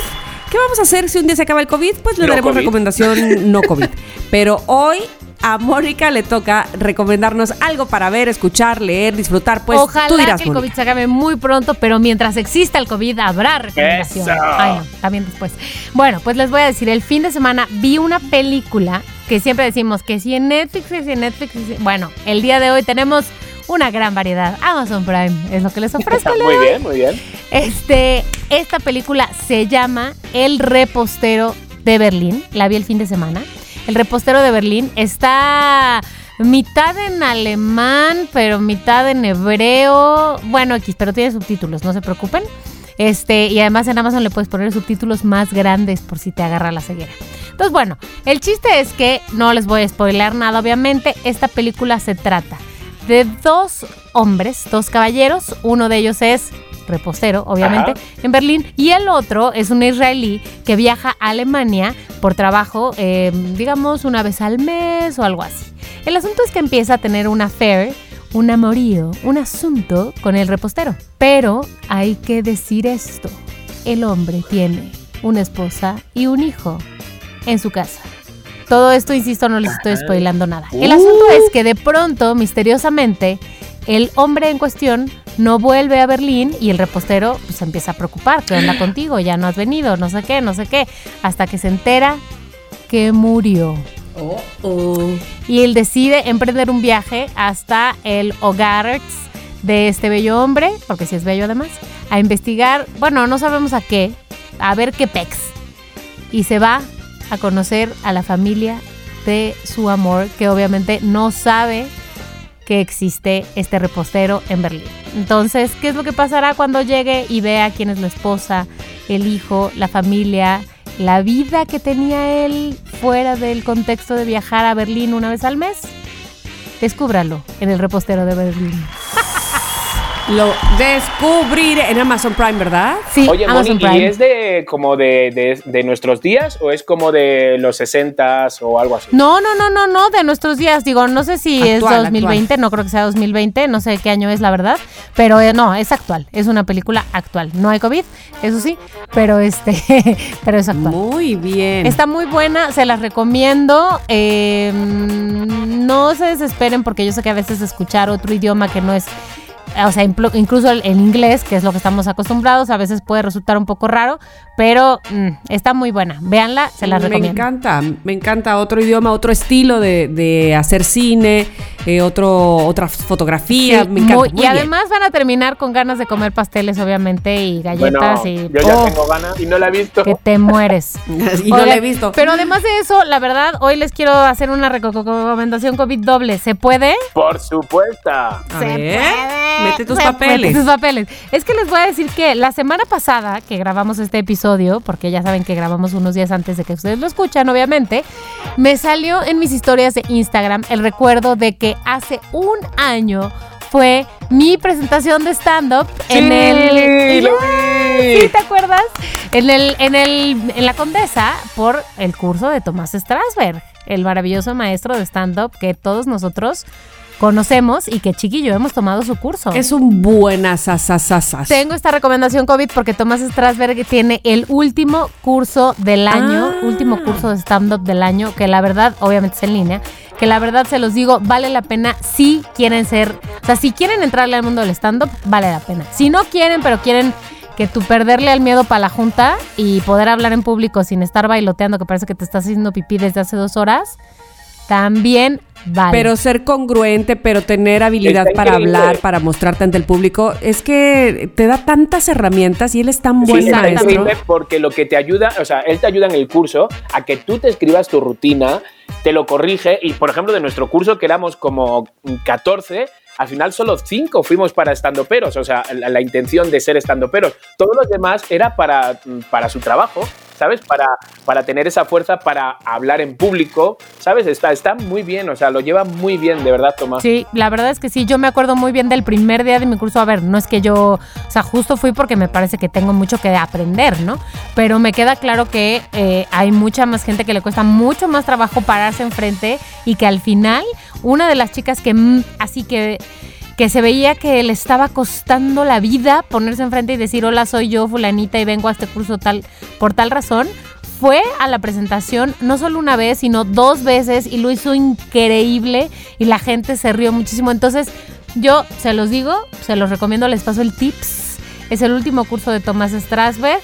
¿Qué vamos a hacer si un día se acaba el COVID? Pues le No daremos COVID. recomendación no COVID. Pero hoy a Mónica le toca recomendarnos algo para ver, escuchar, leer, disfrutar. Pues Ojalá tú dirás, que el COVID se acabe muy pronto, pero mientras exista el COVID habrá recomendación. Ay, no, también después. Bueno, pues les voy a decir, el fin de semana vi una película que siempre decimos que si en Netflix, que si en Netflix, si- Bueno, el día de hoy tenemos una gran variedad. Amazon Prime es lo que les ofrezco. Muy bien, muy bien. Este, esta película se llama El repostero de Berlín. La vi el fin de semana. El repostero de Berlín está mitad en alemán, pero mitad en hebreo. Bueno, X, pero tiene subtítulos, no se preocupen. Este, y además en Amazon le puedes poner subtítulos más grandes por si te agarra la ceguera. Entonces, bueno, el chiste es que no les voy a spoiler nada, obviamente. Esta película se trata de dos hombres, dos caballeros. Uno de ellos es repostero, obviamente, Ajá. en Berlín. Y el otro es un israelí que viaja a Alemania por trabajo, eh, digamos, una vez al mes o algo así. El asunto es que empieza a tener un affair, un amorío, un asunto con el repostero. Pero hay que decir esto. El hombre tiene una esposa y un hijo en su casa. Todo esto, insisto, no les estoy spoilando nada. El asunto es que de pronto, misteriosamente, el hombre en cuestión no vuelve a Berlín y el repostero pues, se empieza a preocupar. ¿Qué onda contigo? Ya no has venido, no sé qué, no sé qué. Hasta que se entera que murió. Y él decide emprender un viaje hasta el hogar de este bello hombre, porque si es bello además, a investigar, bueno, no sabemos a qué, a ver qué pex. Y se va a conocer a la familia de su amor, que obviamente no sabe que existe este repostero en Berlín. Entonces, ¿qué es lo que pasará cuando llegue y vea quién es la esposa, el hijo, la familia, la vida que tenía él fuera del contexto de viajar a Berlín una vez al mes? Descúbralo en el repostero de Berlín. Lo descubriré en Amazon Prime, ¿verdad? Sí, Oye, Moni, Amazon Prime. ¿y es de como de, de- de nuestros días o es como de los 60 o algo así? No, no, no, no, no, de nuestros días. Digo, no sé si Actual, es 2020, no creo que sea 2020, no sé qué año es la verdad, pero eh, no, es actual, es una película actual. No hay COVID, eso sí, pero este, pero es actual. Muy bien. Está muy buena, se las recomiendo. eh, mm, no se desesperen porque yo sé que a veces escuchar otro idioma que no es, o sea, incluso el, el inglés, que es lo que estamos acostumbrados, a veces puede resultar un poco raro, pero mm, está muy buena. Véanla, se me recomiendo. encanta, me encanta otro idioma, otro estilo de, de hacer cine, eh, otro, otra fotografía. Sí, me encanta. muy- muy y bien. además van a terminar con ganas de comer pasteles, obviamente, y Bueno, galletas y yo ya oh, tengo ganas y no la he visto. que te mueres. y no la he visto. Pero además de eso, la verdad, hoy les quiero hacer una reco- recomendación COVID doble. ¿Se puede? Por supuesto. Se puede. Mete tus papeles. mete tus papeles. Es que les voy a decir que la semana pasada que grabamos este episodio, porque ya saben que grabamos unos días antes de que ustedes lo escuchan, obviamente, me salió en mis historias de Instagram el recuerdo de que hace un año fue mi presentación de stand-up en el... lo vi. ¿Sí te acuerdas? En el, en el, en la Condesa por el curso de Tomás Strasberg, el maravilloso maestro de stand-up que todos nosotros conocemos y que Chiqui y yo hemos tomado su curso. Es un buenas asasasas. Tengo esta recomendación COVID porque Tomás Strasberg tiene el último curso del año, Ah. último curso de stand-up del año, que la verdad, obviamente es en línea, que la verdad se los digo, vale la pena si quieren ser, o sea, si quieren entrarle al mundo del stand-up, vale la pena. Si no quieren, pero quieren que tú perderle al miedo para la junta y poder hablar en público sin estar bailoteando, que parece que te estás haciendo pipí desde hace dos horas, también vale. Pero ser congruente, pero tener habilidad Está para increíble. hablar, para mostrarte ante el público, es que te da tantas herramientas y él es tan Sí, buen maestro. porque lo que te ayuda, o sea, él te ayuda en el curso a que tú te escribas tu rutina, te lo corrige y, por ejemplo, de nuestro curso que éramos como 14, al final solo 5 fuimos para estandoperos, o sea, la, la intención de ser estandoperos. Todos los demás era para, para su trabajo, ¿sabes? Para, para tener esa fuerza para hablar en público, ¿sabes? Está, está muy bien, o sea, lo lleva muy bien, de verdad, Tomás. Sí, la verdad es que sí, yo me acuerdo muy bien del primer día de mi curso. A ver, no es que yo, o sea, justo fui porque me parece que tengo mucho que aprender, ¿no? Pero me queda claro que eh, hay mucha más gente que le cuesta mucho más trabajo pararse enfrente y que al final una de las chicas que así que que se veía que le estaba costando la vida ponerse enfrente y decir hola soy yo fulanita y vengo a este curso tal por tal razón fue a la presentación no solo una vez, sino dos veces y lo hizo increíble y la gente se rió muchísimo. Entonces, yo se los digo, se los recomiendo, les paso el tips. Es el último curso de Tomás Strasberg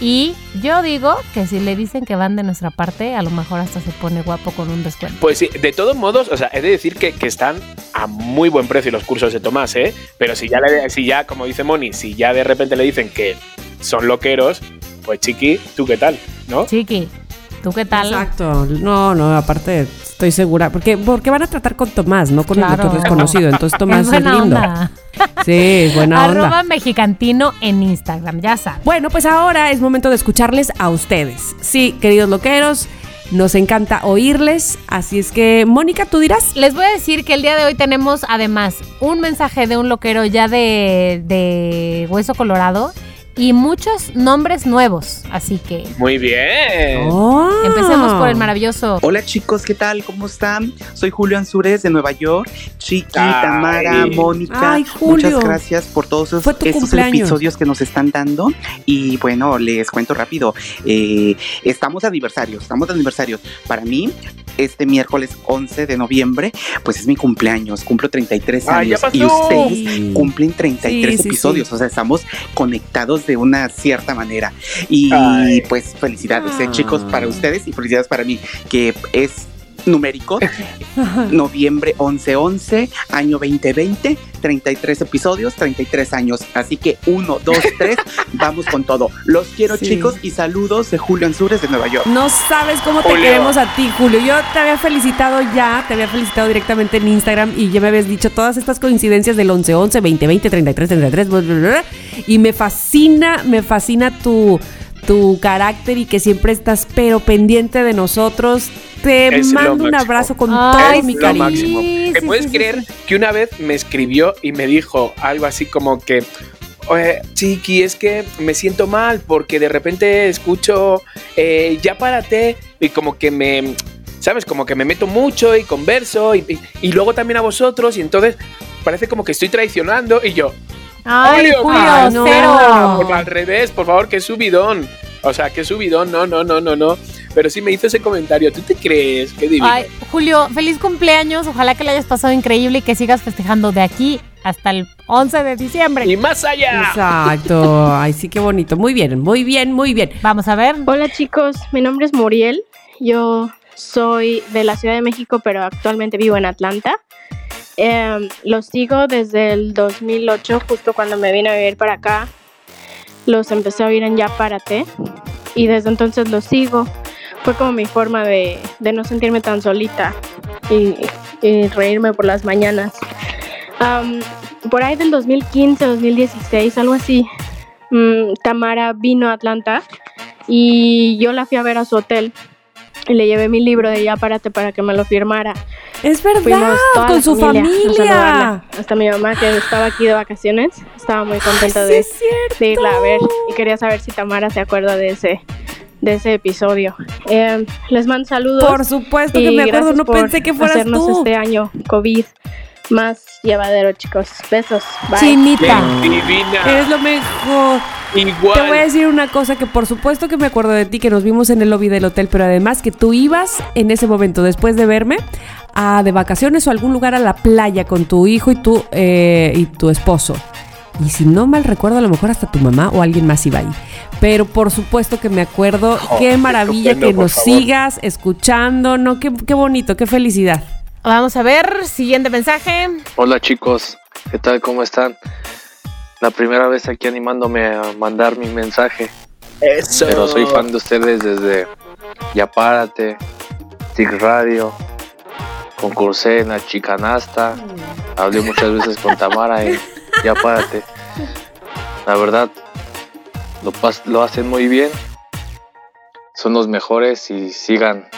y yo digo que si le dicen que van de nuestra parte, a lo mejor hasta se pone guapo con un descuento. Pues sí, de todos modos, o sea, he de decir que, que están a muy buen precio los cursos de Tomás, ¿eh? Pero si ya, le- si ya, como dice Moni, si ya de repente le dicen que son loqueros, pues chiqui, ¿tú qué tal? ¿No? Chiqui, ¿tú qué tal? Exacto. No, no, aparte estoy segura. Porque, porque van a tratar con Tomás, no con el doctor desconocido. Entonces Tomás es lindo. onda. Sí, buena Arroba onda. mexicantino en Instagram, ya saben. Bueno, pues ahora es momento de escucharles a ustedes. Sí, queridos loqueros, nos encanta oírles. Así es que, Mónica, tú dirás. Les voy a decir que el día de hoy tenemos además un mensaje de un loquero ya de, de Hueso Colorado y muchos nombres nuevos. Así que Muy bien. Oh. empecemos por el maravilloso. Hola chicos, ¿qué tal? ¿Cómo están? Soy Julio Ansures de Nueva York. Chiqui, Ay. Tamara, Mónica. Ay, Julio. Muchas gracias por todos esos, estos cumpleaños. episodios que nos están dando. Y bueno, les cuento rápido. Eh, estamos de aniversario, estamos de aniversario. Para mí, este miércoles 11 de noviembre, pues es mi cumpleaños. Cumplo 33 Ay, ya años. Y ustedes cumplen 33 Sí, sí, episodios. sí. O sea, estamos conectados de una cierta manera. Y Ay. pues felicidades, eh, Ah. chicos, para ustedes y felicidades para mí, que es numéricos. Noviembre 11-11, año 2020, 33 episodios, 33 años. Así que 1, 2, 3, vamos con todo. Los quiero, Sí. chicos, y saludos de Julio Ansures de Nueva York. No sabes cómo te Julio. queremos a ti, Julio. Yo te había felicitado ya, te había felicitado directamente en Instagram y ya me habías dicho todas estas coincidencias del 11-11, 20-20, 33, 33, bla, bla, bla, y me fascina, me fascina tu, tu carácter y que siempre estás pero pendiente de nosotros. Te Es mando un abrazo con Ay, todo mi lo cariño. máximo. ¿Te sí, puedes sí, creer sí. que una vez me escribió y me dijo algo así como que, "Oye, Chiqui, es que me siento mal porque de repente escucho, eh, ya párate y como que me, ¿sabes? Como que me meto mucho y converso y, y- y luego también a vosotros y entonces parece como que estoy traicionando y yo, Ay, Julio, no. por- al revés, por favor, que subidón. O sea, que subidón, no, no, no, no, no. Pero sí me hizo ese comentario. ¿Tú te crees? Qué divino. Ay, Julio, feliz cumpleaños. Ojalá que le hayas pasado increíble y que sigas festejando de aquí hasta el 11 de diciembre. Y más allá. Exacto. Ay, sí, qué bonito. Muy bien, muy bien, muy bien. Vamos a ver. Hola chicos, mi nombre es Muriel. Yo soy de la Ciudad de México, pero actualmente vivo en Atlanta. Em, los sigo desde el 2008, justo cuando me vine a vivir para acá. Los empecé a oír en Ya Párate y desde entonces los sigo. Fue como mi forma de, de no sentirme tan solita y, y reírme por las mañanas. Am, por ahí del 2015, 2016, algo así, mm, Tamara vino a Atlanta y yo la fui a ver a su hotel y le llevé mi libro de Ya Párate para que me lo firmara. Es verdad, Fuimos toda con la su familia. saludarla. Hasta mi mamá que estaba aquí de vacaciones estaba muy contenta Sí, de, cierto. de irla a ver y quería saber si Tamara se acuerda de ese de ese episodio. Eh, les mando saludos. Por supuesto que y me acuerdo, gracias no por pensé que fueras hacernos tú. este año COVID más llevadero, chicos. Besos. Bye. Chinita. Eres lo mejor. Igual. Te voy a decir una cosa que por supuesto que me acuerdo de ti, que nos vimos en el lobby del hotel, pero además que tú ibas en ese momento, después de verme, a de vacaciones o a algún lugar a la playa con tu hijo y tu, eh, y tu esposo. Y si no mal recuerdo, a lo mejor hasta tu mamá o alguien más iba ahí. Pero por supuesto que me acuerdo. Jo, qué maravilla que nos favor. sigas escuchando. No, qué, qué bonito, qué felicidad. Vamos a ver. Siguiente mensaje. Hola chicos, ¿qué tal? ¿Cómo están? La primera vez aquí animándome a mandar mi mensaje, Eso. pero soy fan de ustedes desde Ya Párate, Tic Radio, concursé en la Chicanasta, hablé muchas veces con Tamara en Ya Párate. La verdad, lo, hacen muy bien, son los mejores y sigan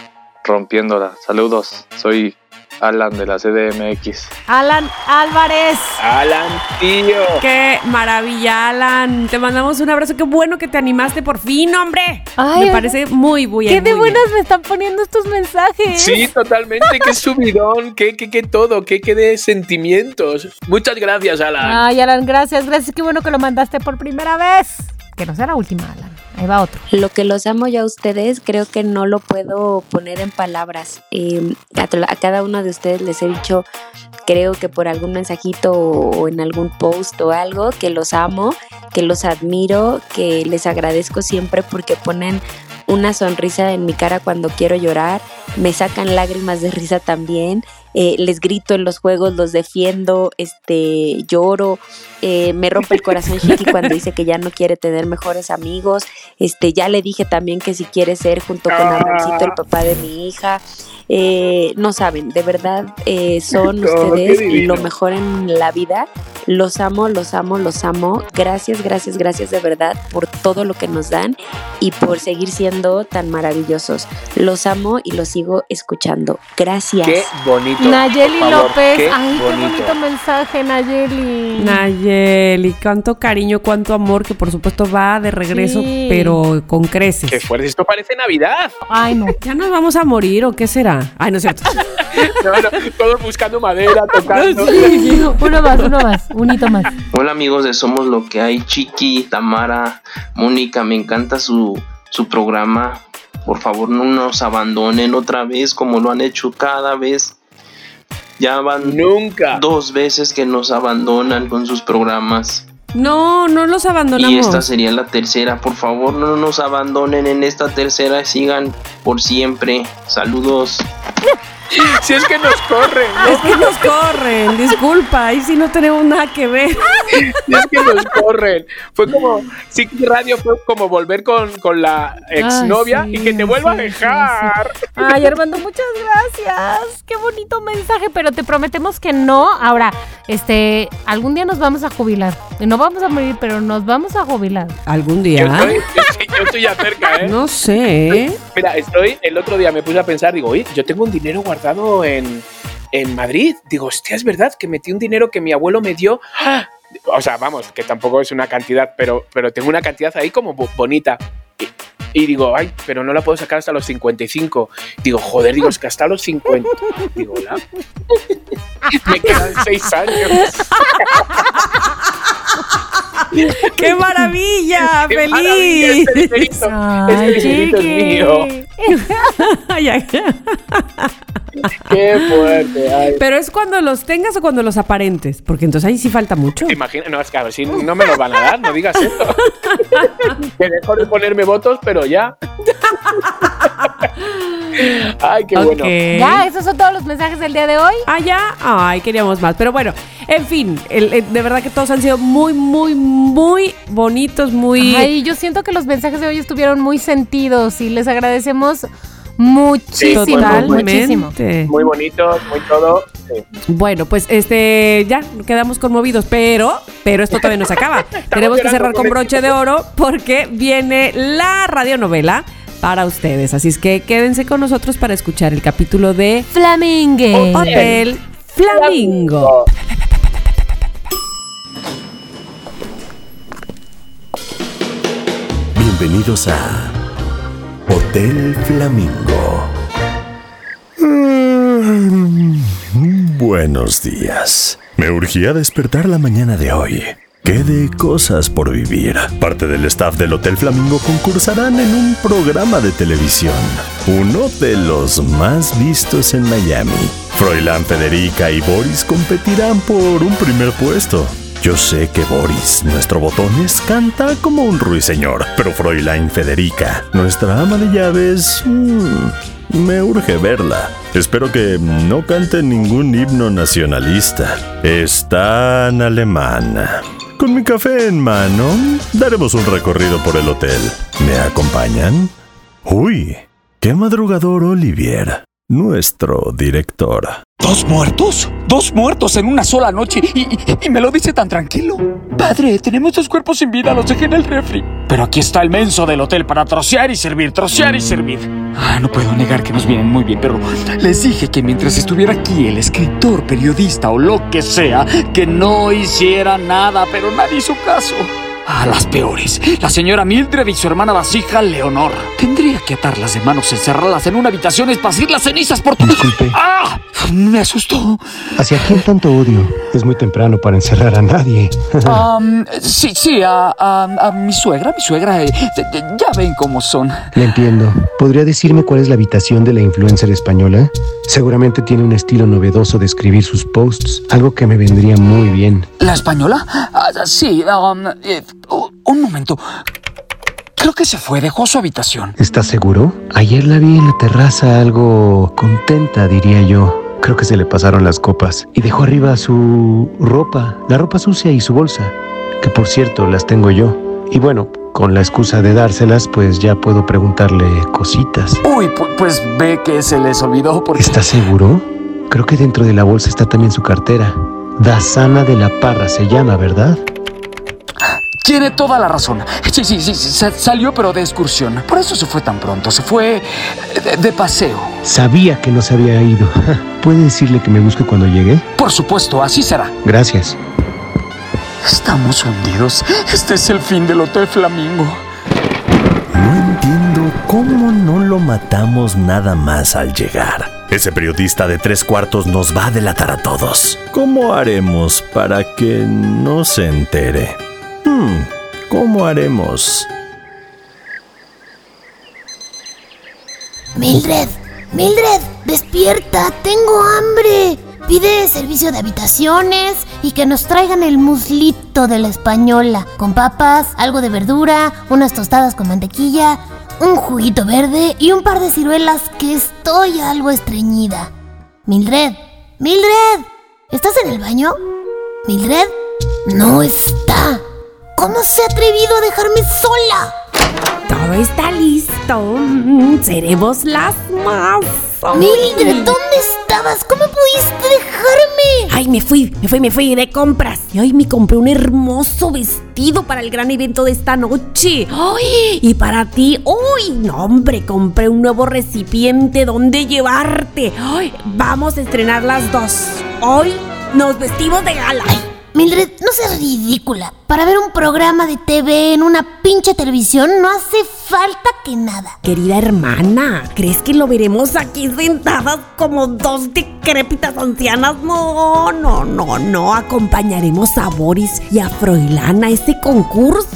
rompiéndola. Saludos, soy Alan de la CDMX. Alan Álvarez. Alan, tío. Qué maravilla, Alan. Te mandamos un abrazo. Qué bueno que te animaste por fin, hombre. Ay, Me parece muy bien. Qué de muy bien. buenas me están poniendo estos mensajes. Sí, totalmente. Qué subidón. Qué, qué, qué todo. Qué, qué de sentimientos. Muchas gracias, Alan. Ay, Alan, gracias, gracias. Qué bueno que lo mandaste por primera vez. Que no sea la última, Alan. Lo que los amo yo a ustedes, creo que no lo puedo poner en palabras. Eh, a, cada uno de ustedes les he dicho, creo que por algún mensajito o en algún post o algo, que los amo, que los admiro, que les agradezco siempre porque ponen una sonrisa en mi cara cuando quiero llorar, me sacan lágrimas de risa también, eh, les grito en los juegos, los defiendo, este, lloro, eh, me rompe el corazón Shiki cuando dice que ya no quiere tener mejores amigos, este, ya le dije también que si quiere ser junto con Abrancito el papá de mi hija, eh, no saben, de verdad eh, son ustedes lo mejor en la vida. Los amo, los amo, los amo. Gracias, gracias, gracias de verdad por todo lo que nos dan y por seguir siendo tan maravillosos. Los amo y los sigo escuchando. Gracias. Qué bonito. Nayeli favor, López. qué Ay, qué bonito. bonito mensaje, Nayeli. Nayeli, cuánto cariño, cuánto amor, que por supuesto va de regreso, Sí. pero con creces. Qué fuerte. Esto parece Navidad. Ay, no. ¿Ya nos vamos a morir o qué será? Ay, no es cierto. No, no, todos buscando madera, tocando. Uno más, uno más. Un hito más. Hola amigos de Somos Lo que hay, Chiqui, Tamara, Mónica, me encanta su, su programa. Por favor no nos abandonen otra vez como lo han hecho cada vez. Ya van Nunca. dos veces que nos abandonan con sus programas. No, no los Y abandonamos. esta sería la tercera. Por favor no nos abandonen en esta tercera. Sigan por siempre. Saludos. Si es que nos corren, ¿no? Es que nos corren, disculpa, ahí sí no tenemos nada que ver. Si es que nos corren. Fue como, sí que radio fue como volver con, con la exnovia Ay, y que te sí, vuelva a sí, sí, dejar. Ay, Armando, muchas gracias. Qué bonito mensaje, pero te prometemos que no. Ahora, este, algún día nos vamos a jubilar. No vamos a morir, pero nos vamos a jubilar. ¿Algún Yo día? yo estoy- yo estoy ya cerca, ¿eh? No sé, ¿eh? Mira, estoy, el otro día me puse a pensar, digo, oye, yo tengo un dinero guardado en, en Madrid. Digo, hostia, es verdad que metí un dinero que mi abuelo me dio. ¡Ah! O sea, vamos, que tampoco es una cantidad, pero, pero tengo una cantidad ahí como bo- bonita. Y, y digo, ay, pero no la puedo sacar hasta los 55. Digo, joder, digo, es que hasta los 50. Digo, hola. me quedan seis años. ¡Qué maravilla! ¡Qué maravilla! ¡Feliz! Este dinerito, Ay, este es chiqui. mío. Ay, ay. ¡Qué fuerte! ay. Pero es cuando los tengas o cuando los aparentes, porque entonces ahí sí falta mucho. ¿Te imaginas? No, es que a ver si no me lo van a dar, no digas eso. que dejo de ponerme votos, pero ya. Ay, qué bueno. Ya, esos son todos los mensajes del día de hoy. Ah, ya. Ay, queríamos más. Pero bueno, en fin, el- el- de verdad que todos han sido muy, muy, muy bonitos, muy. Ay, yo siento que los mensajes de hoy estuvieron muy sentidos y les agradecemos muchísimo, Totalmente. muchísimo. Muy bonito, muy todo. sí. Bueno, pues este, ya quedamos conmovidos, pero, pero esto todavía no se acaba. Tenemos que cerrar con con broche de oro porque viene la radionovela para ustedes. Así es que quédense con nosotros para escuchar el capítulo de Flamingue. Hotel Flamingo. Bienvenidos a Hotel Flamingo. Mm, Buenos días. Me urgía despertar la mañana de hoy. Qué de cosas por vivir. Parte del staff del Hotel Flamingo concursarán en un programa de televisión. Uno de los más vistos en Miami. Froilán Federica y Boris competirán por un primer puesto. Yo sé que Boris, nuestro botones, canta como un ruiseñor, pero Fräulein Federica, nuestra ama de llaves, me urge verla. Espero que no cante ningún himno nacionalista. Es tan alemana. Con mi café en mano, daremos un recorrido por el hotel. ¿Me acompañan? Uy, qué madrugador Olivier, nuestro director. ¿Dos muertos? ¿Dos muertos en una sola noche? ¿Y, me lo dice tan tranquilo? Padre, tenemos dos cuerpos sin vida, los dejé en el refri. Pero aquí está el menso del hotel para trocear y servir, trocear y servir. Ah, no puedo negar que nos vienen muy bien, pero les dije que mientras estuviera aquí el escritor, periodista o lo que sea, que no hiciera nada, pero nadie hizo caso. Ah, las peores. La señora Mildred y su hermana vasija Leonor. Tendría que atarlas de manos, encerrarlas en una habitación, esparcir las cenizas por todo. Disculpe. ¡Ah! Me asustó. ¿Hacia quién tanto odio? Es muy temprano para encerrar a nadie. Sí, sí, a, a- a mi suegra, mi suegra, eh, ya ven cómo son. Le entiendo. ¿Podría decirme cuál es la habitación de la influencer española? Seguramente tiene un estilo novedoso de escribir sus posts, algo que me vendría muy bien. ¿La española? Ah, sí, eh, u- un momento. Creo que se fue, dejó su habitación. ¿Estás seguro? Ayer la vi en la terraza algo contenta, diría yo. Creo que se le pasaron las copas y dejó arriba su ropa, la ropa sucia y su bolsa, que por cierto las tengo yo. Y bueno, con la excusa de dárselas, pues ya puedo preguntarle cositas. Uy, pu- pues ve que se les olvidó porque... ¿Estás seguro? Creo que dentro de la bolsa está también su cartera. Dasana de la Parra se llama, ¿verdad? Tiene toda la razón. Sí, sí, sí, sí, sa- salió pero de excursión. Por eso se fue tan pronto. Se fue de, de paseo. Sabía que no se había ido. ¿Puede decirle que me busque cuando llegue? Por supuesto, así será. Gracias. Estamos hundidos. Este es el fin del Hotel Flamingo. No entiendo cómo no lo matamos nada más al llegar. Ese periodista de tres cuartos nos va a delatar a todos. ¿Cómo haremos para que no se entere? Hmm, ¿cómo haremos? Mildred, Mildred, despierta, tengo hambre. Pide servicio de habitaciones y que nos traigan el muslito de la española, con papas, algo de verdura, unas tostadas con mantequilla, un juguito verde y un par de ciruelas que estoy algo estreñida. Mildred, Mildred, ¿estás en el baño? Mildred, no está. ¿Cómo se ha atrevido a dejarme sola? Todo está listo. Seremos las más. Mildred, ¿dónde estabas? ¿Cómo pudiste dejarme? Ay, me fui, me fui, me fui de compras. Y hoy me compré un hermoso vestido para el gran evento de esta noche. Ay, y para ti, uy, no, hombre, compré un nuevo recipiente donde llevarte. Ay, vamos a estrenar las dos. Hoy nos vestimos de gala. Mildred, no seas ridícula. Para ver un programa de TV en una pinche televisión no hace falta que nada. Querida hermana, ¿crees que lo veremos aquí sentadas como dos decrépitas ancianas? No, no, no, no. Acompañaremos a Boris y a Froilán a ese concurso.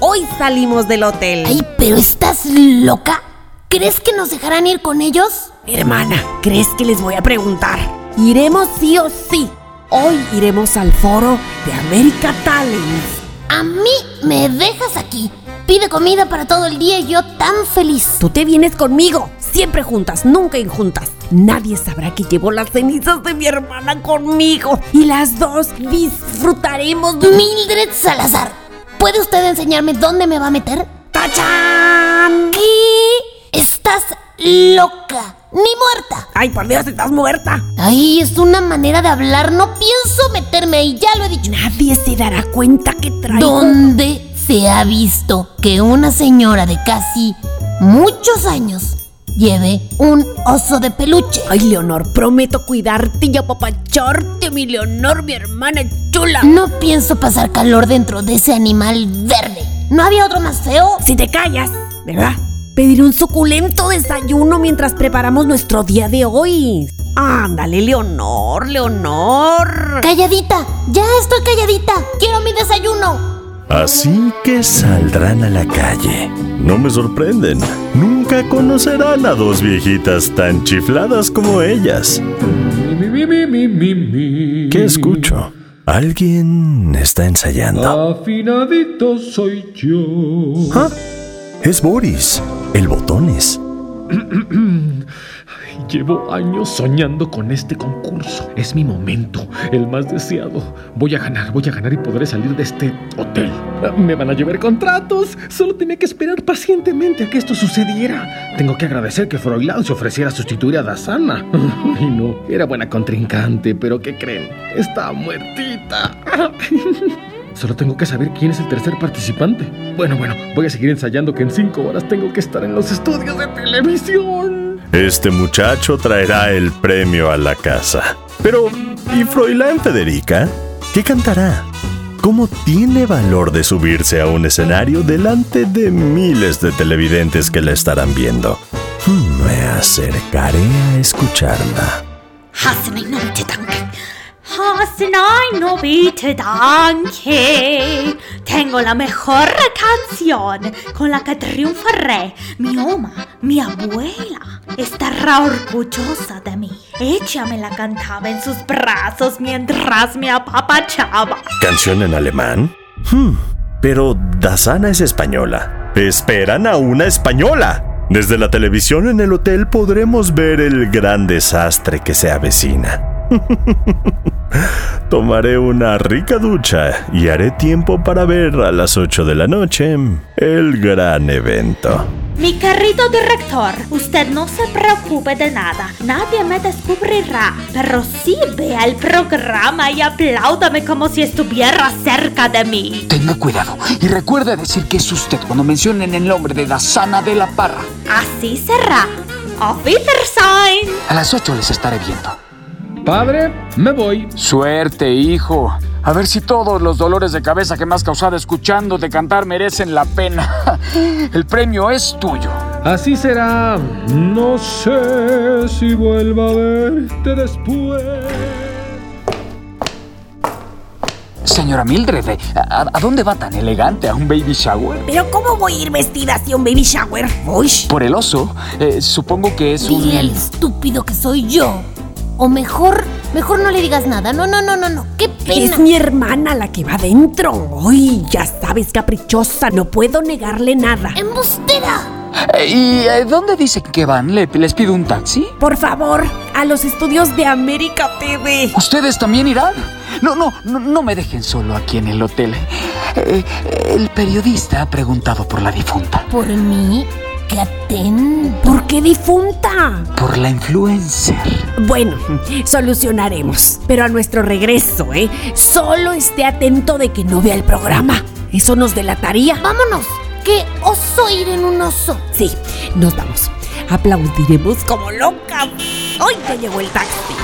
Hoy salimos del hotel. Ay, pero estás loca. ¿Crees que nos dejarán ir con ellos? Hermana, ¿crees que les voy a preguntar? Iremos sí o sí. Hoy iremos al foro de America Talents. A mí me dejas aquí. Pide comida para todo el día y yo tan feliz. Tú te vienes conmigo, siempre juntas, nunca injuntas. Nadie sabrá que llevo las cenizas de mi hermana conmigo y las dos disfrutaremos de Mildred Salazar, ¿puede usted enseñarme dónde me va a meter? ¡Tachán! ¿Qué? Estás loca, ni muerta. Ay, por Dios, estás muerta. Ay, es una manera de hablar. No pienso meterme ahí, ya lo he dicho. Nadie se dará cuenta que traigo. ¿Dónde se ha visto que una señora de casi muchos años lleve un oso de peluche? Ay, Leonor, prometo cuidarte y apapacharte, mi Leonor, mi hermana chula. No pienso pasar calor dentro de ese animal verde. ¿No había otro más feo? Si te callas, ¿verdad? Pediré un suculento desayuno mientras preparamos nuestro día de hoy. Ándale, Leonor, Leonor. Calladita, ya estoy calladita. Quiero mi desayuno. Así que saldrán a la calle. No me sorprenden. Nunca conocerán a dos viejitas tan chifladas como ellas. ¿Qué escucho? ¿Alguien está ensayando? Afinadito soy yo. ¿Ah? Es Boris, el botones. Llevo años soñando con este concurso. Es mi momento, el más deseado. Voy a ganar, voy a ganar y podré salir de este hotel. Me van a llevar contratos. Solo tenía que esperar pacientemente a que esto sucediera. Tengo que agradecer que Froilán se ofreciera a sustituir a Dasana. Ay, no, era buena contrincante, pero ¿qué creen? Está muertita. Solo tengo que saber quién es el tercer participante. Bueno, bueno, voy a seguir ensayando que en cinco horas tengo que estar en los estudios de televisión. Este muchacho traerá el premio a la casa. Pero, ¿y Froilán Federica? ¿Qué cantará? ¿Cómo tiene valor de subirse a un escenario delante de miles de televidentes que la estarán viendo? Hmm, me acercaré a escucharla. No. Tengo la mejor canción con la que triunfaré. Mi oma, mi abuela, estará orgullosa de mí. Ella me la cantaba en sus brazos mientras me apapachaba. ¿Canción en alemán? Hmm, pero Dasana es española. Esperan a una española. Desde la televisión en el hotel podremos ver el gran desastre que se avecina. Tomaré una rica ducha y haré tiempo para ver a las 8 de la noche el gran evento. Mi querido director, usted no se preocupe de nada. Nadie me descubrirá. Pero sí vea el programa y apláudame como si estuviera cerca de mí. Tenga cuidado y recuerde decir que es usted cuando mencionen el nombre de Dasana de la Parra. Así será. Auf Wiedersehen. A las 8 les estaré viendo. Padre, me voy. Suerte, hijo. A ver si todos los dolores de cabeza que me has causado escuchándote cantar merecen la pena. El premio es tuyo. Así será. No sé si vuelva a verte después. Señora Mildred, ¿a, a dónde va tan elegante? ¿A un baby shower? Pero ¿cómo voy a ir vestida así a un baby shower? Uy. Por el oso. Eh, supongo que es un... Dile al estúpido que soy yo. O mejor, mejor no le digas nada. No, no, no, no, no. Qué pena. Es mi hermana la que va adentro. Uy, ya sabes, caprichosa. No puedo negarle nada. ¡Embustera! Eh, ¿Y eh, dónde dicen que van? ¿Le- ¿Les pido un taxi? Por favor, a los estudios de América TV. ¿Ustedes también irán? No, no, no, no me dejen solo aquí en el hotel. Eh, el periodista ha preguntado por la difunta. ¿Por mí? ¿Por qué difunta? Por la influencer. Bueno, solucionaremos. Pero a nuestro regreso, ¿eh? Solo esté atento de que no vea el programa. Eso nos delataría. ¡Vámonos! ¡Qué oso ir en un oso! Sí, nos vamos. Aplaudiremos como locas. ¡Hoy ya llegó el taxi!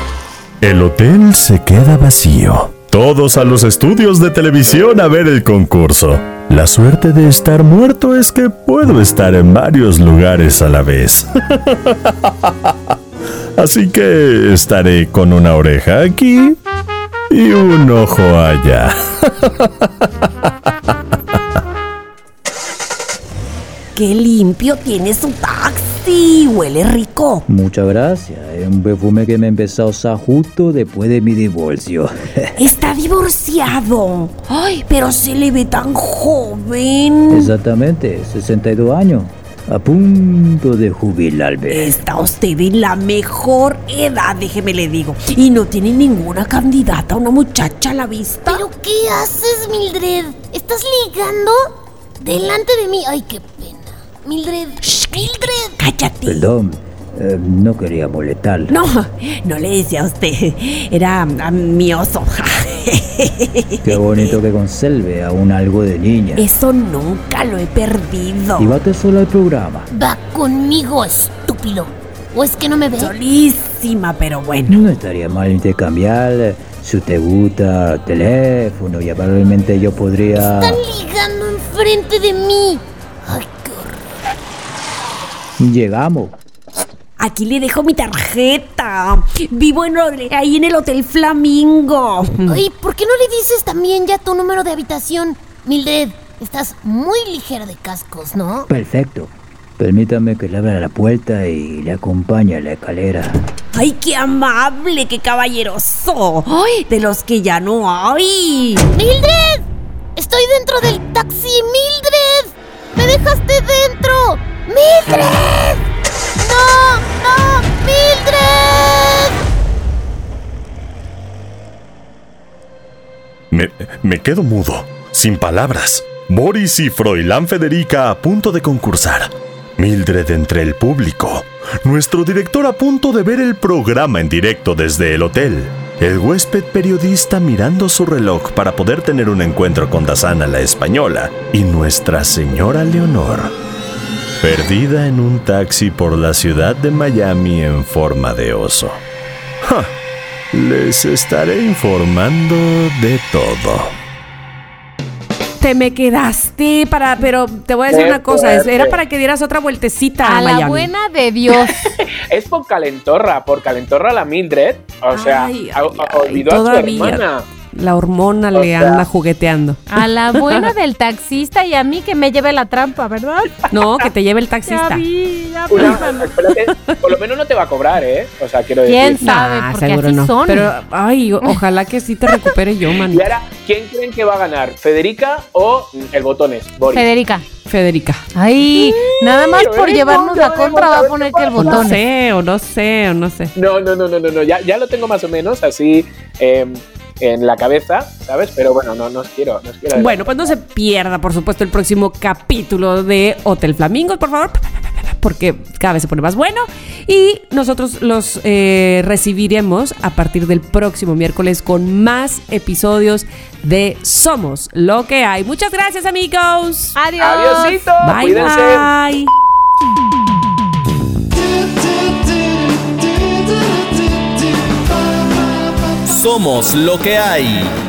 El hotel se queda vacío. Todos a los estudios de televisión a ver el concurso. La suerte de estar muerto es que puedo estar en varios lugares a la vez. Así que estaré con una oreja aquí y un ojo allá. ¡Qué limpio tiene su taxi! Huele rico. Muchas gracias. Es un perfume que me empezó a usar justo después de mi divorcio. Está divorciado. Ay, pero se le ve tan joven. Exactamente, 62 años. A punto de jubilarme. Está usted en la mejor edad, déjeme le digo. Y no tiene ninguna candidata, una muchacha a la vista. ¿Pero qué haces, Mildred? ¿Estás ligando? Delante de mí. ¡Ay, qué pena! Mildred. ¡Mildred! ¡Cállate! Perdón, eh, no quería molestar. No, no le decía a usted. Era a mi oso. Qué bonito que conserve aún algo de niña. Eso nunca lo he perdido. Y bate solo al programa. Va conmigo, estúpido. ¿O es que no me ves? Solísima, pero bueno. No estaría mal intercambiar eh, si te gusta teléfono y probablemente yo podría... Están ligando enfrente de mí. Llegamos. Aquí le dejo mi tarjeta. Vivo en, ahí en el Hotel Flamingo. Ay, ¿por qué no le dices también ya tu número de habitación? Mildred, estás muy ligera de cascos, ¿no? Perfecto. Permítame que le abra la puerta y le acompañe a la escalera. ¡Ay, qué amable, qué caballeroso! ¡Ay, de los que ya no hay! ¡Mildred! ¡Estoy dentro del taxi, Mildred! ¡Me dejaste dentro! ¡Mildred! ¡No! ¡No! ¡Mildred! Me, me quedo mudo, sin palabras. Boris y Froilán Federica a punto de concursar. Mildred entre el público. Nuestro director a punto de ver el programa en directo desde el hotel. El huésped periodista mirando su reloj para poder tener un encuentro con Dazana la española. Y Nuestra Señora Leonor. Perdida en un taxi por la ciudad de Miami en forma de oso. Ja, Les estaré informando de todo. Te me quedaste para, pero te voy a decir Qué una cosa, fuerte. era para que dieras otra vueltecita a, A la Miami. buena de Dios. Es por calentorra, por calentorra la Mildred. O sea, Ay, olvidó a su hermana. La hormona O le sea- anda jugueteando. A la buena del taxista y a mí que me lleve la trampa, ¿verdad? No, que te lleve el Ya taxista. vi, ya Una- espérate, por lo menos no te va a cobrar, ¿eh? O sea, quiero decir. ¿Quién sabe? Nah, porque seguro así no. son. Pero, ay, ojalá que sí te recupere yo, man. Y ahora, ¿quién creen que va a ganar? ¿Federica o el Botones? Boris. Federica. Federica. Ay, nada más por llevarnos ya la contra va a poner que el O no botón. sé, o no sé, o no sé. No, no, no, no, no, no. Ya, ya lo tengo más o menos así eh, en la cabeza, ¿sabes? Pero bueno, no, no os quiero, no os quiero. Bueno, pues no se pierda, por supuesto, el próximo capítulo de Hotel Flamingos, por favor, porque cada vez se pone más bueno. Y nosotros los eh, recibiremos a partir del próximo miércoles con más episodios de Somos lo que hay. Muchas gracias, amigos. Adiós. Adiósito, Bye, cuídense. bye. Somos lo que hay.